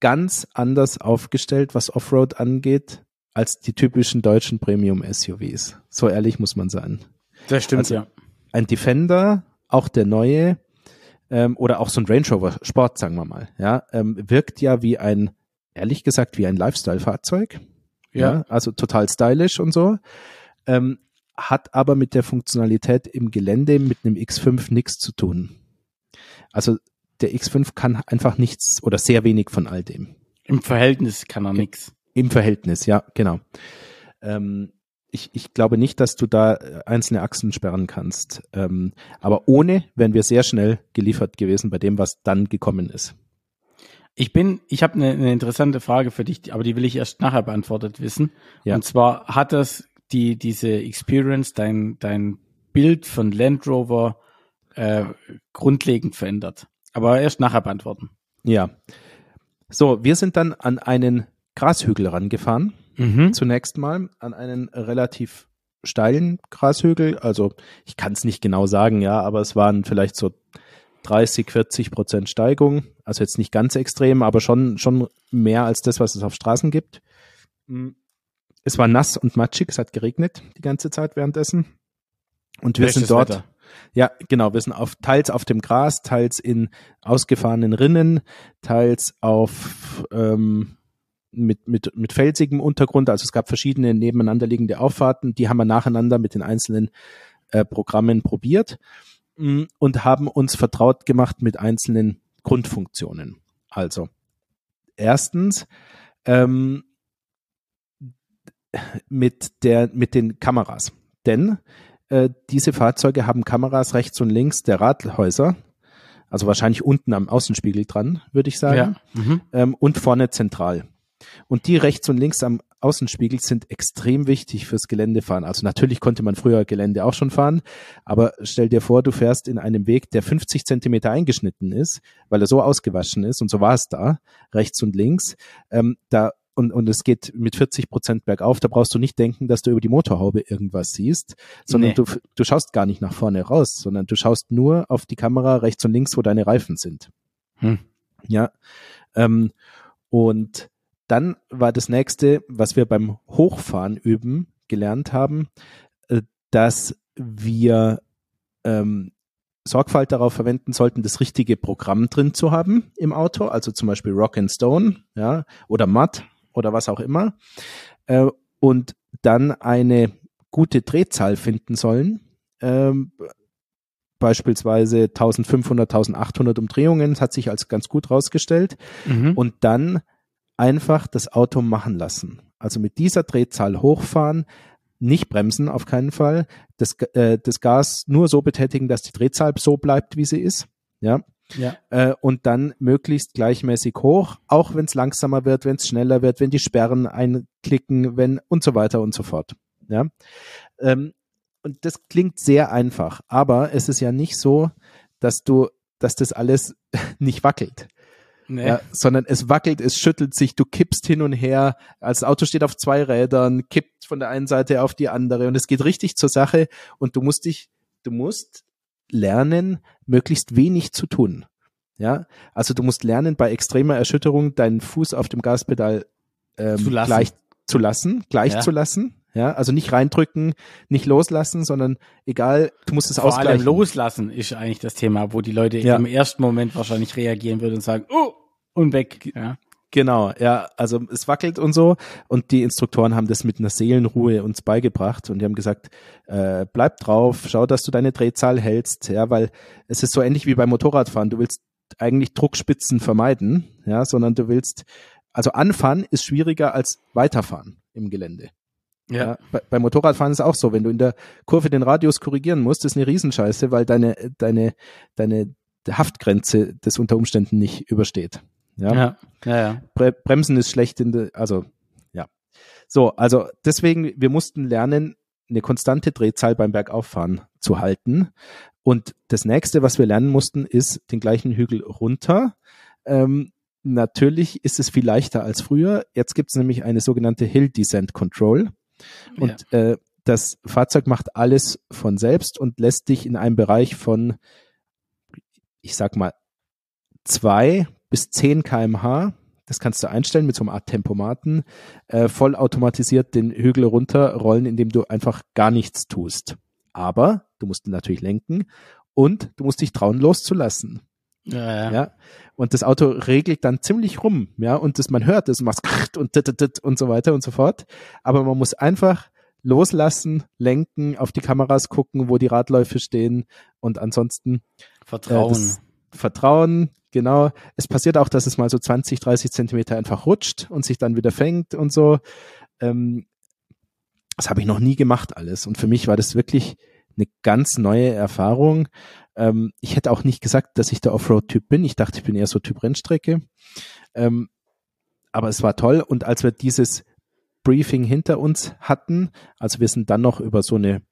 ganz anders aufgestellt, was Offroad angeht, als die typischen deutschen Premium-SUVs. So ehrlich muss man sein Das stimmt, Also- ja. ein Defender, auch der neue, ähm, oder auch so ein Range Rover Sport, sagen wir mal, ja, ähm, wirkt ja wie ein, ehrlich gesagt, wie ein Lifestyle-Fahrzeug. Ja. Also total stylisch und so. Ähm, hat aber mit der Funktionalität im Gelände mit einem X5 nichts zu tun. Also der X5 kann einfach nichts oder sehr wenig von all dem. Im Verhältnis kann er nix. Im Verhältnis, ja, genau. Ähm, ich, ich glaube nicht, dass du da äh, einzelne Achsen sperren kannst. Ähm, aber ohne wären wir sehr schnell geliefert gewesen bei dem, was dann gekommen ist. Ich bin, ich habe eine, eine interessante Frage für dich, aber die will ich erst nachher beantwortet wissen. Ja. Und zwar hat das die diese Experience dein dein Bild von Land Rover äh, grundlegend verändert. Aber erst nachher beantworten. Ja. So, wir sind dann an einen Grashügel rangefahren. Mhm. Zunächst mal an einen relativ steilen Grashügel. Also ich kann es nicht genau sagen, ja, aber es waren vielleicht so 30, 40 Prozent Steigung. Also jetzt nicht ganz extrem, aber schon, schon mehr als das, was es auf Straßen gibt. Mm. Es war nass und matschig, es hat geregnet die ganze Zeit währenddessen. Und wir Schlechtes sind dort, Wetter. ja, genau, wir sind auf, teils auf dem Gras, teils in ausgefahrenen Rinnen, teils auf ähm, mit, mit, mit felsigem Untergrund. Also es gab verschiedene nebeneinander liegende Auffahrten, die haben wir nacheinander mit den einzelnen äh, Programmen probiert mh, und haben uns vertraut gemacht mit einzelnen Grundfunktionen. Also erstens ähm, mit der mit den Kameras, denn äh, diese Fahrzeuge haben Kameras rechts und links der Radhäuser, also wahrscheinlich unten am Außenspiegel dran, würde ich sagen, Ja. Mhm. ähm, und vorne zentral. Und die rechts und links am Außenspiegel sind extrem wichtig fürs Geländefahren. Also natürlich konnte man früher Gelände auch schon fahren, aber stell dir vor, du fährst in einem Weg, der 50 Zentimeter eingeschnitten ist, weil er so ausgewaschen ist und so war es da, rechts und links. Ähm, da und, und es geht mit 40 Prozent bergauf, da brauchst du nicht denken, dass du über die Motorhaube irgendwas siehst, sondern Nee. du, du schaust gar nicht nach vorne raus, sondern du schaust nur auf die Kamera rechts und links, wo deine Reifen sind. Hm. Ja. Ähm, und dann war das nächste, was wir beim Hochfahren üben gelernt haben, äh, dass wir ähm, Sorgfalt darauf verwenden sollten, das richtige Programm drin zu haben im Auto, also zum Beispiel Rock and Stone, ja, oder Mud oder was auch immer, äh, und dann eine gute Drehzahl finden sollen, ähm, beispielsweise 1500, 1800 Umdrehungen, das hat sich als ganz gut rausgestellt, Mhm. und dann einfach das Auto machen lassen. Also mit dieser Drehzahl hochfahren, nicht bremsen auf keinen Fall, das, äh, das Gas nur so betätigen, dass die Drehzahl so bleibt, wie sie ist. Ja, ja. äh, und dann möglichst gleichmäßig hoch, auch wenn es langsamer wird, wenn es schneller wird, wenn die Sperren einklicken, wenn und so weiter und so fort. Ja, ähm, und das klingt sehr einfach, aber es ist ja nicht so, dass du, dass das alles nicht wackelt, Nee. ja, sondern es wackelt, es schüttelt sich, du kippst hin und her, als das Auto steht auf zwei Rädern, kippt von der einen Seite auf die andere und es geht richtig zur Sache und du musst dich, du musst lernen, möglichst wenig zu tun. Ja, also du musst lernen, bei extremer Erschütterung deinen Fuß auf dem Gaspedal ähm, Zu lassen. gleich zu lassen, gleich Ja. zu lassen. Ja, also nicht reindrücken, nicht loslassen, sondern egal, du musst es Vor allem ausgleichen. loslassen ist eigentlich das Thema, wo die Leute Ja. im ersten Moment wahrscheinlich reagieren würden und sagen, oh, und weg. Ja. Genau, ja, also es wackelt und so und die Instruktoren haben das mit einer Seelenruhe uns beigebracht und die haben gesagt, äh, bleib drauf, schau, dass du deine Drehzahl hältst, ja, weil es ist so ähnlich wie beim Motorradfahren, du willst eigentlich Druckspitzen vermeiden, ja, sondern du willst, also anfahren ist schwieriger als weiterfahren im Gelände. Ja. bei, beim Motorradfahren ist auch so, wenn du in der Kurve den Radius korrigieren musst, ist eine Riesenscheiße, weil deine, deine, deine Haftgrenze das unter Umständen nicht übersteht. Ja. Ja, ja, ja. Bre Bremsen ist schlecht in der, also ja. So, also deswegen, wir mussten lernen, eine konstante Drehzahl beim Bergauffahren zu halten. Und das nächste, was wir lernen mussten, ist den gleichen Hügel runter. Ähm, natürlich ist es viel leichter als früher. Jetzt gibt es nämlich eine sogenannte Hill Descent Control. Und äh, das Fahrzeug macht alles von selbst und lässt dich in einem Bereich von, ich sag mal, zwei bis 10 kmh, das kannst du einstellen mit so einer Art Tempomaten, äh, vollautomatisiert den Hügel runterrollen, indem du einfach gar nichts tust. Aber du musst natürlich lenken und du musst dich trauen, loszulassen. ja, ja. Ja. Und das Auto regelt dann ziemlich rum, ja, und das, man hört es, und macht und tit, tit, tit und so weiter und so fort. Aber man muss einfach loslassen, lenken, auf die Kameras gucken, wo die Radläufe stehen und ansonsten Vertrauen. äh, Vertrauen, genau. Es passiert auch, dass es mal so 20, 30 Zentimeter einfach rutscht und sich dann wieder fängt und so. Ähm, das habe ich noch nie gemacht alles. Und für mich war das wirklich eine ganz neue Erfahrung. Ähm, ich hätte auch nicht gesagt, dass ich der Offroad-Typ bin. Ich dachte, ich bin eher so Typ Rennstrecke. Ähm, aber es war toll und als wir dieses Briefing hinter uns hatten, also wir sind dann noch über so eine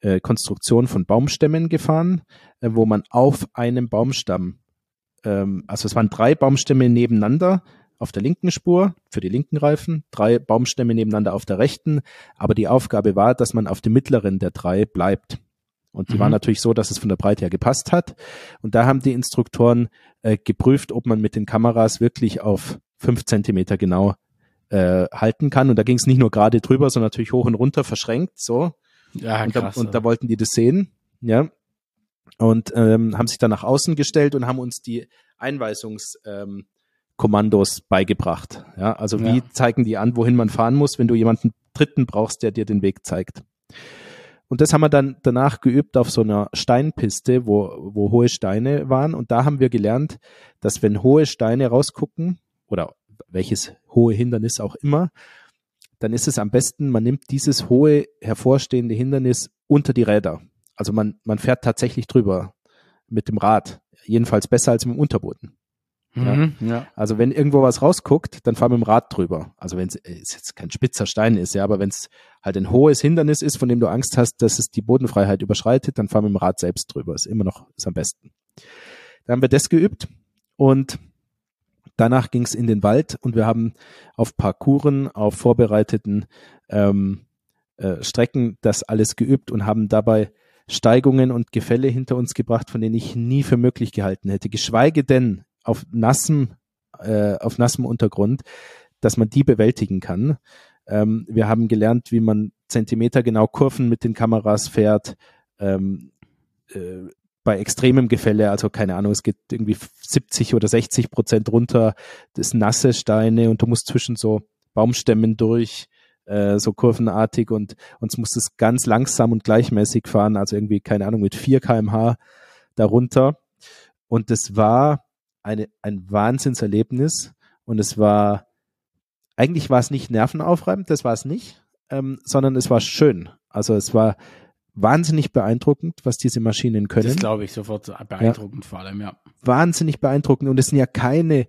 äh, Konstruktion von Baumstämmen gefahren, äh, wo man auf einem Baumstamm, ähm, also es waren drei Baumstämme nebeneinander auf der linken Spur für die linken Reifen, drei Baumstämme nebeneinander auf der rechten, aber die Aufgabe war, dass man auf dem mittleren der drei bleibt. Und die mhm. war natürlich so, dass es von der Breite her gepasst hat. Und da haben die Instruktoren äh, geprüft, ob man mit den Kameras wirklich auf fünf Zentimeter genau äh, halten kann. Und da ging es nicht nur gerade drüber, sondern natürlich hoch und runter verschränkt, so. Ja, und, krass, da, und da wollten die das sehen, ja. Und ähm, haben sich dann nach außen gestellt und haben uns die Einweisungskommandos ähm, beigebracht. Ja, also wie ja. zeigen die an, wohin man fahren muss, wenn du jemanden Dritten brauchst, der dir den Weg zeigt. Und das haben wir dann danach geübt auf so einer Steinpiste, wo, wo hohe Steine waren. Und da haben wir gelernt, dass wenn hohe Steine rausgucken oder welches hohe Hindernis auch immer, dann ist es am besten, man nimmt dieses hohe hervorstehende Hindernis unter die Räder. Also man, man fährt tatsächlich drüber mit dem Rad. Jedenfalls besser als mit dem Unterboden. Mhm, ja. ja. Also wenn irgendwo was rausguckt, dann fahr mit dem Rad drüber. Also wenn äh, es jetzt kein spitzer Stein ist, ja, aber wenn es halt ein hohes Hindernis ist, von dem du Angst hast, dass es die Bodenfreiheit überschreitet, dann fahr mit dem Rad selbst drüber. Ist immer noch, ist am besten. Da haben wir das geübt und danach ging es in den Wald und wir haben auf Parcouren, auf vorbereiteten ähm, äh, Strecken das alles geübt und haben dabei Steigungen und Gefälle hinter uns gebracht, von denen ich nie für möglich gehalten hätte. Geschweige denn auf nassem, äh, auf nassem Untergrund, dass man die bewältigen kann. Ähm, wir haben gelernt, wie man Zentimeter genau Kurven mit den Kameras fährt. Ähm, äh, bei extremem Gefälle, also keine Ahnung, es geht irgendwie 70 oder 60 Prozent runter, das nasse Steine und du musst zwischen so Baumstämmen durch, äh, so kurvenartig und uns muss es ganz langsam und gleichmäßig fahren, also irgendwie, keine Ahnung, mit 4 kmh darunter. Und das war eine, ein Wahnsinnserlebnis und es war, eigentlich war es nicht nervenaufreibend, das war es nicht, ähm, sondern es war schön. Also es war wahnsinnig beeindruckend, was diese Maschinen können. Das glaube ich sofort beeindruckend ja. vor allem, ja. Wahnsinnig beeindruckend und es sind ja keine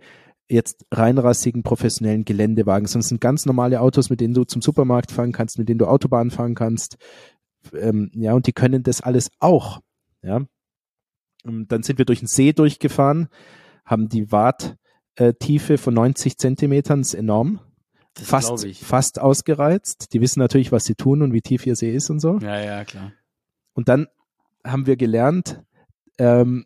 jetzt reinrassigen professionellen Geländewagen, sondern es sind ganz normale Autos, mit denen du zum Supermarkt fahren kannst, mit denen du Autobahn fahren kannst. Ähm, ja, und die können das alles auch. Ja. Und dann sind wir durch den See durchgefahren haben die Warttiefe von 90 Zentimetern, ist enorm. Das fast, fast ausgereizt. Die wissen natürlich, was sie tun und wie tief ihr See ist und so. Ja, ja, klar. Und dann haben wir gelernt, ähm,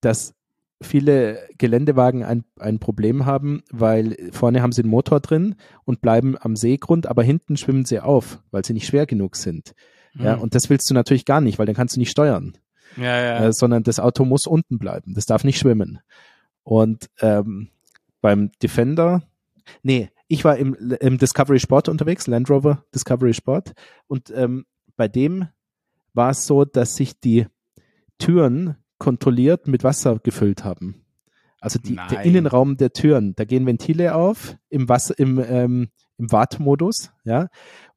dass viele Geländewagen ein, ein Problem haben, weil vorne haben sie einen Motor drin und bleiben am Seegrund, aber hinten schwimmen sie auf, weil sie nicht schwer genug sind. Mhm. Ja, und das willst du natürlich gar nicht, weil dann kannst du nicht steuern. Ja, ja. Äh, sondern das Auto muss unten bleiben. Das darf nicht schwimmen. Und ähm, beim Defender, nee, ich war im, im Discovery Sport unterwegs, Land Rover Discovery Sport. Und ähm, bei dem war es so, dass sich die Türen kontrolliert mit Wasser gefüllt haben. Also die, der Innenraum der Türen, da gehen Ventile auf im Wasser, im, ähm, im Wartmodus, ja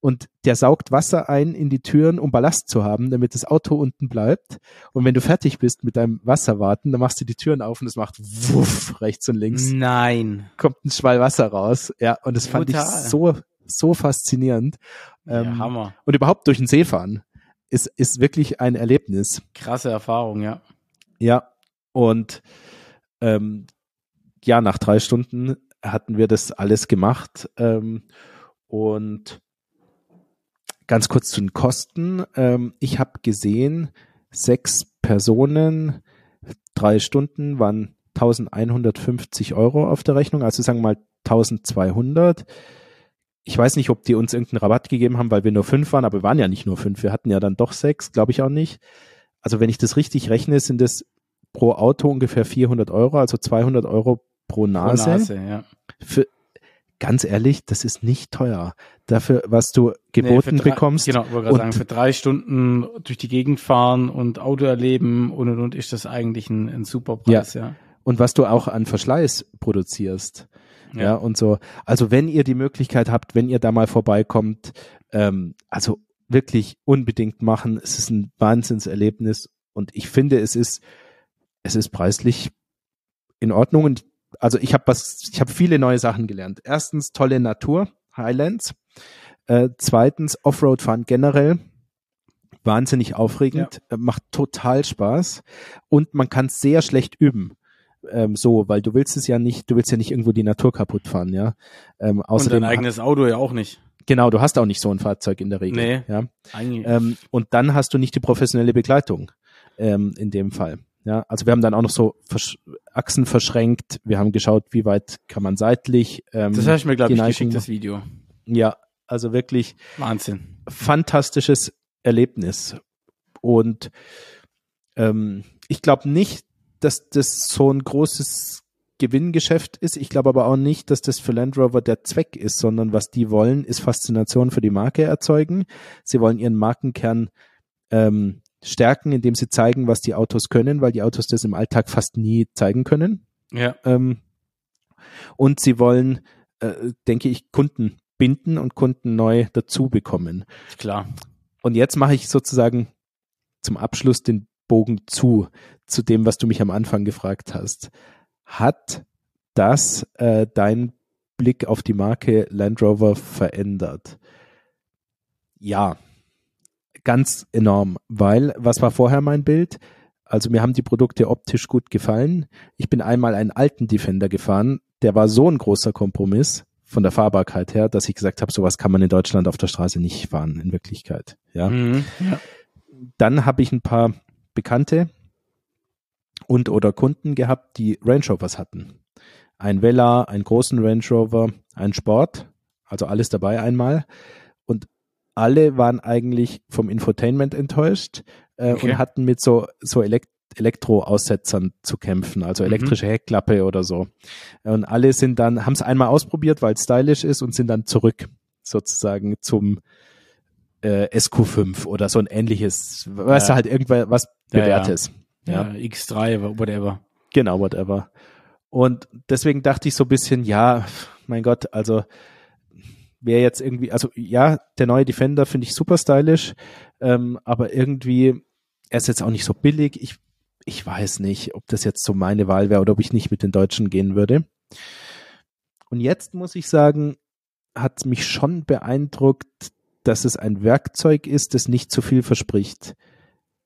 und der saugt Wasser ein in die Türen, um Ballast zu haben, damit das Auto unten bleibt. Und wenn du fertig bist mit deinem Wasserwarten, dann machst du die Türen auf und es macht wuff rechts und links. Nein. Kommt ein Schwall Wasser raus. Ja, und das fand ich so, so faszinierend. Ja, ähm, Hammer. Und überhaupt durch den See fahren ist, ist wirklich ein Erlebnis. Krasse Erfahrung, ja. Ja, und ähm, ja, nach drei Stunden hatten wir das alles gemacht. Ähm, und Ganz kurz zu den Kosten. Ähm, ich habe gesehen, sechs Personen, drei Stunden waren 1150 Euro auf der Rechnung, also sagen wir mal 1200. Ich weiß nicht, ob die uns irgendeinen Rabatt gegeben haben, weil wir nur fünf waren, aber wir waren ja nicht nur fünf, wir hatten ja dann doch sechs, glaube ich auch nicht. Also wenn ich das richtig rechne, sind es pro Auto ungefähr 400 Euro, also 200 Euro pro Nase. Pro Nase ja. Für, ganz ehrlich, das ist nicht teuer. Dafür, was du geboten nee, drei, bekommst. Genau, wollte gerade sagen, für drei Stunden durch die Gegend fahren und Auto erleben und und und ist das eigentlich ein, ein super Preis, ja. ja. Und was du auch an Verschleiß produzierst. Ja. ja. und so. Also wenn ihr die Möglichkeit habt, wenn ihr da mal vorbeikommt, ähm, also wirklich unbedingt machen. Es ist ein Wahnsinnserlebnis und ich finde, es ist, es ist preislich in Ordnung und also ich habe was, ich habe viele neue Sachen gelernt. Erstens tolle Natur, Highlands. Äh, zweitens Offroad fahren generell. Wahnsinnig aufregend, ja. macht total Spaß und man kann sehr schlecht üben ähm, so, weil du willst es ja nicht, du willst ja nicht irgendwo die Natur kaputt fahren, ja. Ähm, außerdem und dein eigenes Auto ja auch nicht. Genau, du hast auch nicht so ein Fahrzeug in der Regel. Nee, ja. eigentlich. Ähm, und dann hast du nicht die professionelle Begleitung ähm, in dem Fall. Ja, also wir haben dann auch noch so Versch Achsen verschränkt. Wir haben geschaut, wie weit kann man seitlich. Ähm, das habe ich mir, glaube ich, geschickt, das Video. Ja, also wirklich Wahnsinn. Fantastisches Erlebnis. Und ähm, ich glaube nicht, dass das so ein großes Gewinngeschäft ist. Ich glaube aber auch nicht, dass das für Land Rover der Zweck ist, sondern was die wollen, ist Faszination für die Marke erzeugen. Sie wollen ihren Markenkern ähm, stärken, indem sie zeigen, was die Autos können, weil die Autos das im Alltag fast nie zeigen können. Ja. Ähm, und sie wollen, äh, denke ich, Kunden binden und Kunden neu dazu bekommen. Klar. Und jetzt mache ich sozusagen zum Abschluss den Bogen zu, zu dem, was du mich am Anfang gefragt hast. Hat das äh, dein Blick auf die Marke Land Rover verändert? Ja, ganz enorm, weil was war vorher mein Bild? Also mir haben die Produkte optisch gut gefallen. Ich bin einmal einen alten Defender gefahren, der war so ein großer Kompromiss von der Fahrbarkeit her, dass ich gesagt habe, sowas kann man in Deutschland auf der Straße nicht fahren in Wirklichkeit. Ja. Mhm, ja. Dann habe ich ein paar Bekannte und oder Kunden gehabt, die Range Rovers hatten. Ein Vela, einen großen Range Rover, ein Sport, also alles dabei einmal. Alle waren eigentlich vom Infotainment enttäuscht äh, okay. und hatten mit so, so Elekt Elektroaussetzern zu kämpfen, also mhm. elektrische mhm. Heckklappe oder so. Und alle sind dann, haben es einmal ausprobiert, weil es stylisch ist und sind dann zurück sozusagen zum äh, SQ5 oder so ein ähnliches, ja. weißt du, halt irgendwas Bewährtes. Ja, ja. ja, X3, whatever. Genau, whatever. Und deswegen dachte ich so ein bisschen, ja, mein Gott, also wäre jetzt irgendwie, also ja, der neue Defender finde ich super stylisch, ähm, aber irgendwie, er ist jetzt auch nicht so billig. Ich, ich weiß nicht, ob das jetzt so meine Wahl wäre oder ob ich nicht mit den Deutschen gehen würde. Und jetzt muss ich sagen, hat mich schon beeindruckt, dass es ein Werkzeug ist, das nicht zu viel verspricht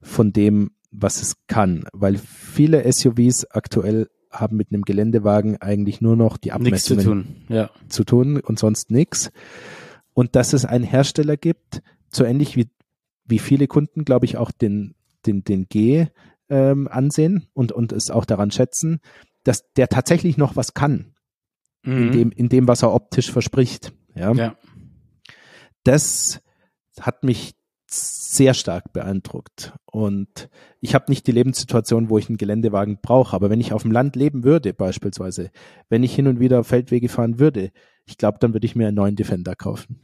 von dem, was es kann, weil viele SUVs aktuell haben mit einem Geländewagen eigentlich nur noch die Abmessungen zu tun, ja. zu tun und sonst nichts. Und dass es einen Hersteller gibt, so ähnlich wie, wie viele Kunden, glaube ich, auch den, den, den G ähm, ansehen und, und es auch daran schätzen, dass der tatsächlich noch was kann. Mhm. In, dem, in dem, was er optisch verspricht. Ja. ja. Das hat mich sehr stark beeindruckt. Und ich habe nicht die Lebenssituation, wo ich einen Geländewagen brauche. Aber wenn ich auf dem Land leben würde, beispielsweise, wenn ich hin und wieder Feldwege fahren würde, ich glaube, dann würde ich mir einen neuen Defender kaufen.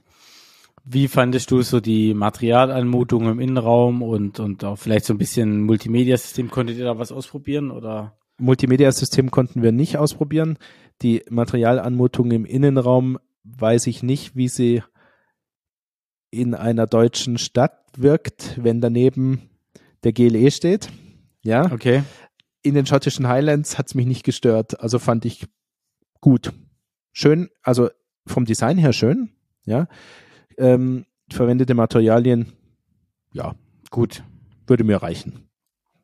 Wie fandest du so die Materialanmutung im Innenraum und, und auch vielleicht so ein bisschen Multimedia-System? Konntet ihr da was ausprobieren oder? Multimedia-System konnten wir nicht ausprobieren. Die Materialanmutung im Innenraum weiß ich nicht, wie sie in einer deutschen Stadt wirkt, wenn daneben der GLE steht. Ja. Okay. In den schottischen Highlands hat es mich nicht gestört. Also fand ich gut. Schön, also vom Design her schön. Ja. Ähm, verwendete Materialien, ja, gut. Würde mir reichen.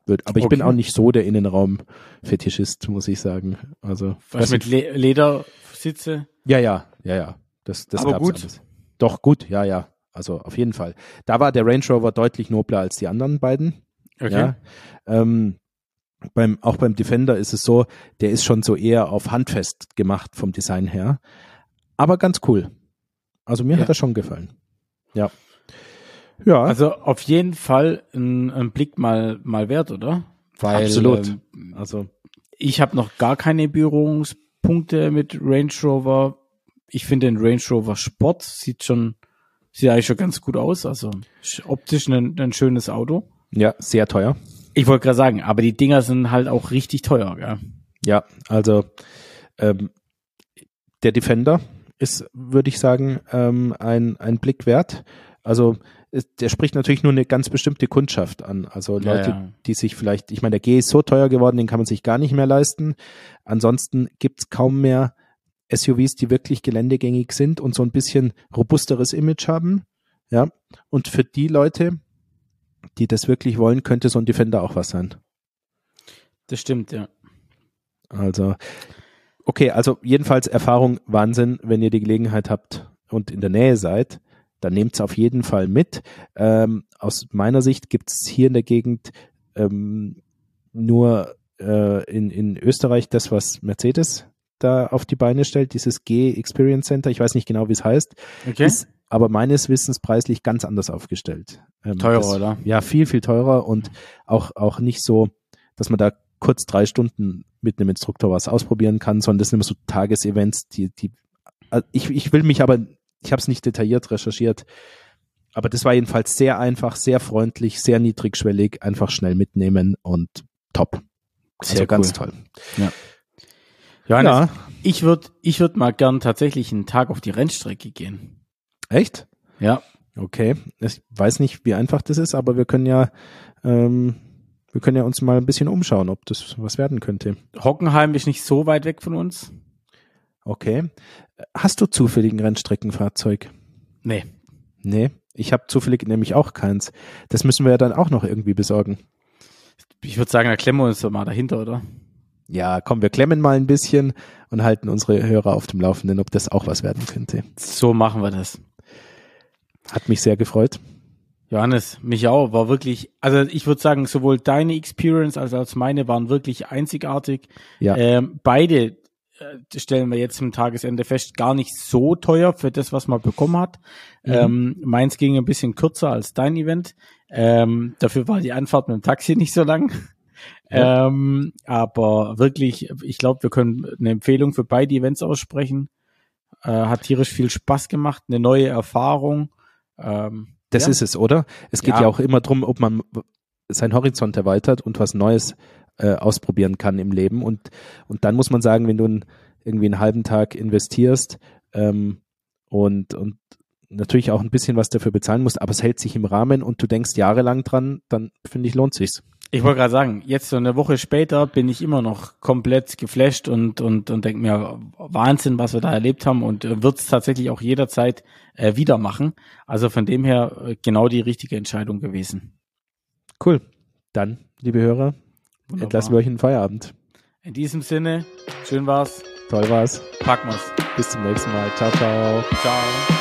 Würde, aber ich okay. bin auch nicht so der Innenraum-Fetischist, muss ich sagen. Also. Was mit Le Ledersitze? Ja, ja, ja, ja. Das, das aber gut. Alles. Doch, gut, ja, ja. Also auf jeden Fall. Da war der Range Rover deutlich nobler als die anderen beiden. Okay. Ja. Ähm, beim, auch beim Defender ist es so, der ist schon so eher auf handfest gemacht vom Design her. Aber ganz cool. Also mir ja. hat er schon gefallen. Ja. Ja. Also auf jeden Fall ein, ein Blick mal, mal wert, oder? Weil, Absolut. Ähm, also ich habe noch gar keine Berührungspunkte mit Range Rover. Ich finde den Range Rover Sport sieht schon Sieht eigentlich schon ganz gut aus. Also optisch ein, ein schönes Auto. Ja, sehr teuer. Ich wollte gerade sagen, aber die Dinger sind halt auch richtig teuer, gell? Ja, also ähm, der Defender ist, würde ich sagen, ähm, ein, ein Blick wert. Also es- der spricht natürlich nur eine ganz bestimmte Kundschaft an. Also Ja, Leute, ja. die sich vielleicht, ich meine, der G ist so teuer geworden, den kann man sich gar nicht mehr leisten. Ansonsten gibt's kaum mehr SUVs, die wirklich geländegängig sind und so ein bisschen robusteres Image haben. Ja. Und für die Leute, die das wirklich wollen, könnte so ein Defender auch was sein. Das stimmt, ja. Also, okay, also jedenfalls Erfahrung Wahnsinn, wenn ihr die Gelegenheit habt und in der Nähe seid, dann nehmt's auf jeden Fall mit. Ähm, aus meiner Sicht gibt's hier in der Gegend ähm, nur äh, in, in Österreich das, was Mercedes da auf die Beine stellt, dieses G Experience Center. Ich weiß nicht genau, wie es heißt, Okay. ist aber meines Wissens preislich ganz anders aufgestellt. Ähm, Teurer, das, oder? Ja, viel, viel teurer und auch, auch nicht so, dass man da kurz drei Stunden mit einem Instruktor was ausprobieren kann, sondern das sind immer so Tagesevents, die, die, also ich, ich will mich aber, ich habe es nicht detailliert recherchiert, aber das war jedenfalls sehr einfach, sehr freundlich, sehr niedrigschwellig, einfach schnell mitnehmen und top. Sehr also ganz cool. toll. Johannes, Ja, ich würde ich würd mal gern tatsächlich einen Tag auf die Rennstrecke gehen. echt? Ja. Okay. Ich weiß nicht, wie einfach das ist, aber wir können ja, ähm, wir können ja uns mal ein bisschen umschauen, ob das was werden könnte. Hockenheim ist nicht so weit weg von uns. Okay. Hast du zufällig ein Rennstreckenfahrzeug? Nee. Nee, ich habe zufällig nämlich auch keins. Das müssen wir ja dann auch noch irgendwie besorgen. Ich würde sagen, da klemmen wir uns doch mal dahinter, oder? Ja, komm, wir klemmen mal ein bisschen und halten unsere Hörer auf dem Laufenden, ob das auch was werden könnte. So machen wir das. Hat mich sehr gefreut. Johannes, mich auch, war wirklich, also ich würde sagen, sowohl deine Experience als auch meine waren wirklich einzigartig. Ja. Ähm, beide äh, stellen wir jetzt zum Tagesende fest, gar nicht so teuer für das, was man bekommen hat. Mhm. Ähm, meins ging ein bisschen kürzer als dein Event. Ähm, dafür war die Anfahrt mit dem Taxi nicht so lang. Ja. Ähm, aber wirklich, ich glaube, wir können eine Empfehlung für beide Events aussprechen. Äh, hat tierisch viel Spaß gemacht, eine neue Erfahrung. Ähm, Das ja. ist es, oder? Es geht Ja. ja, auch immer drum, ob man seinen Horizont erweitert und was Neues äh, ausprobieren kann im Leben. Und, und dann muss man sagen, wenn du einen, irgendwie einen halben Tag investierst ähm, und, und natürlich auch ein bisschen was dafür bezahlen musst, aber es hält sich im Rahmen und du denkst jahrelang dran, dann finde ich, lohnt sich's. Ich wollte gerade sagen, jetzt so eine Woche später bin ich immer noch komplett geflasht und und und denke mir Wahnsinn, was wir da erlebt haben und äh, wird es tatsächlich auch jederzeit äh, wieder machen. Also von dem her äh, genau die richtige Entscheidung gewesen. Cool. Dann, liebe Hörer, Wunderbar. entlassen wir euch in den Feierabend. In diesem Sinne, schön war's, Toll war's. packen wir's. Bis zum nächsten Mal. Ciao, ciao. Ciao.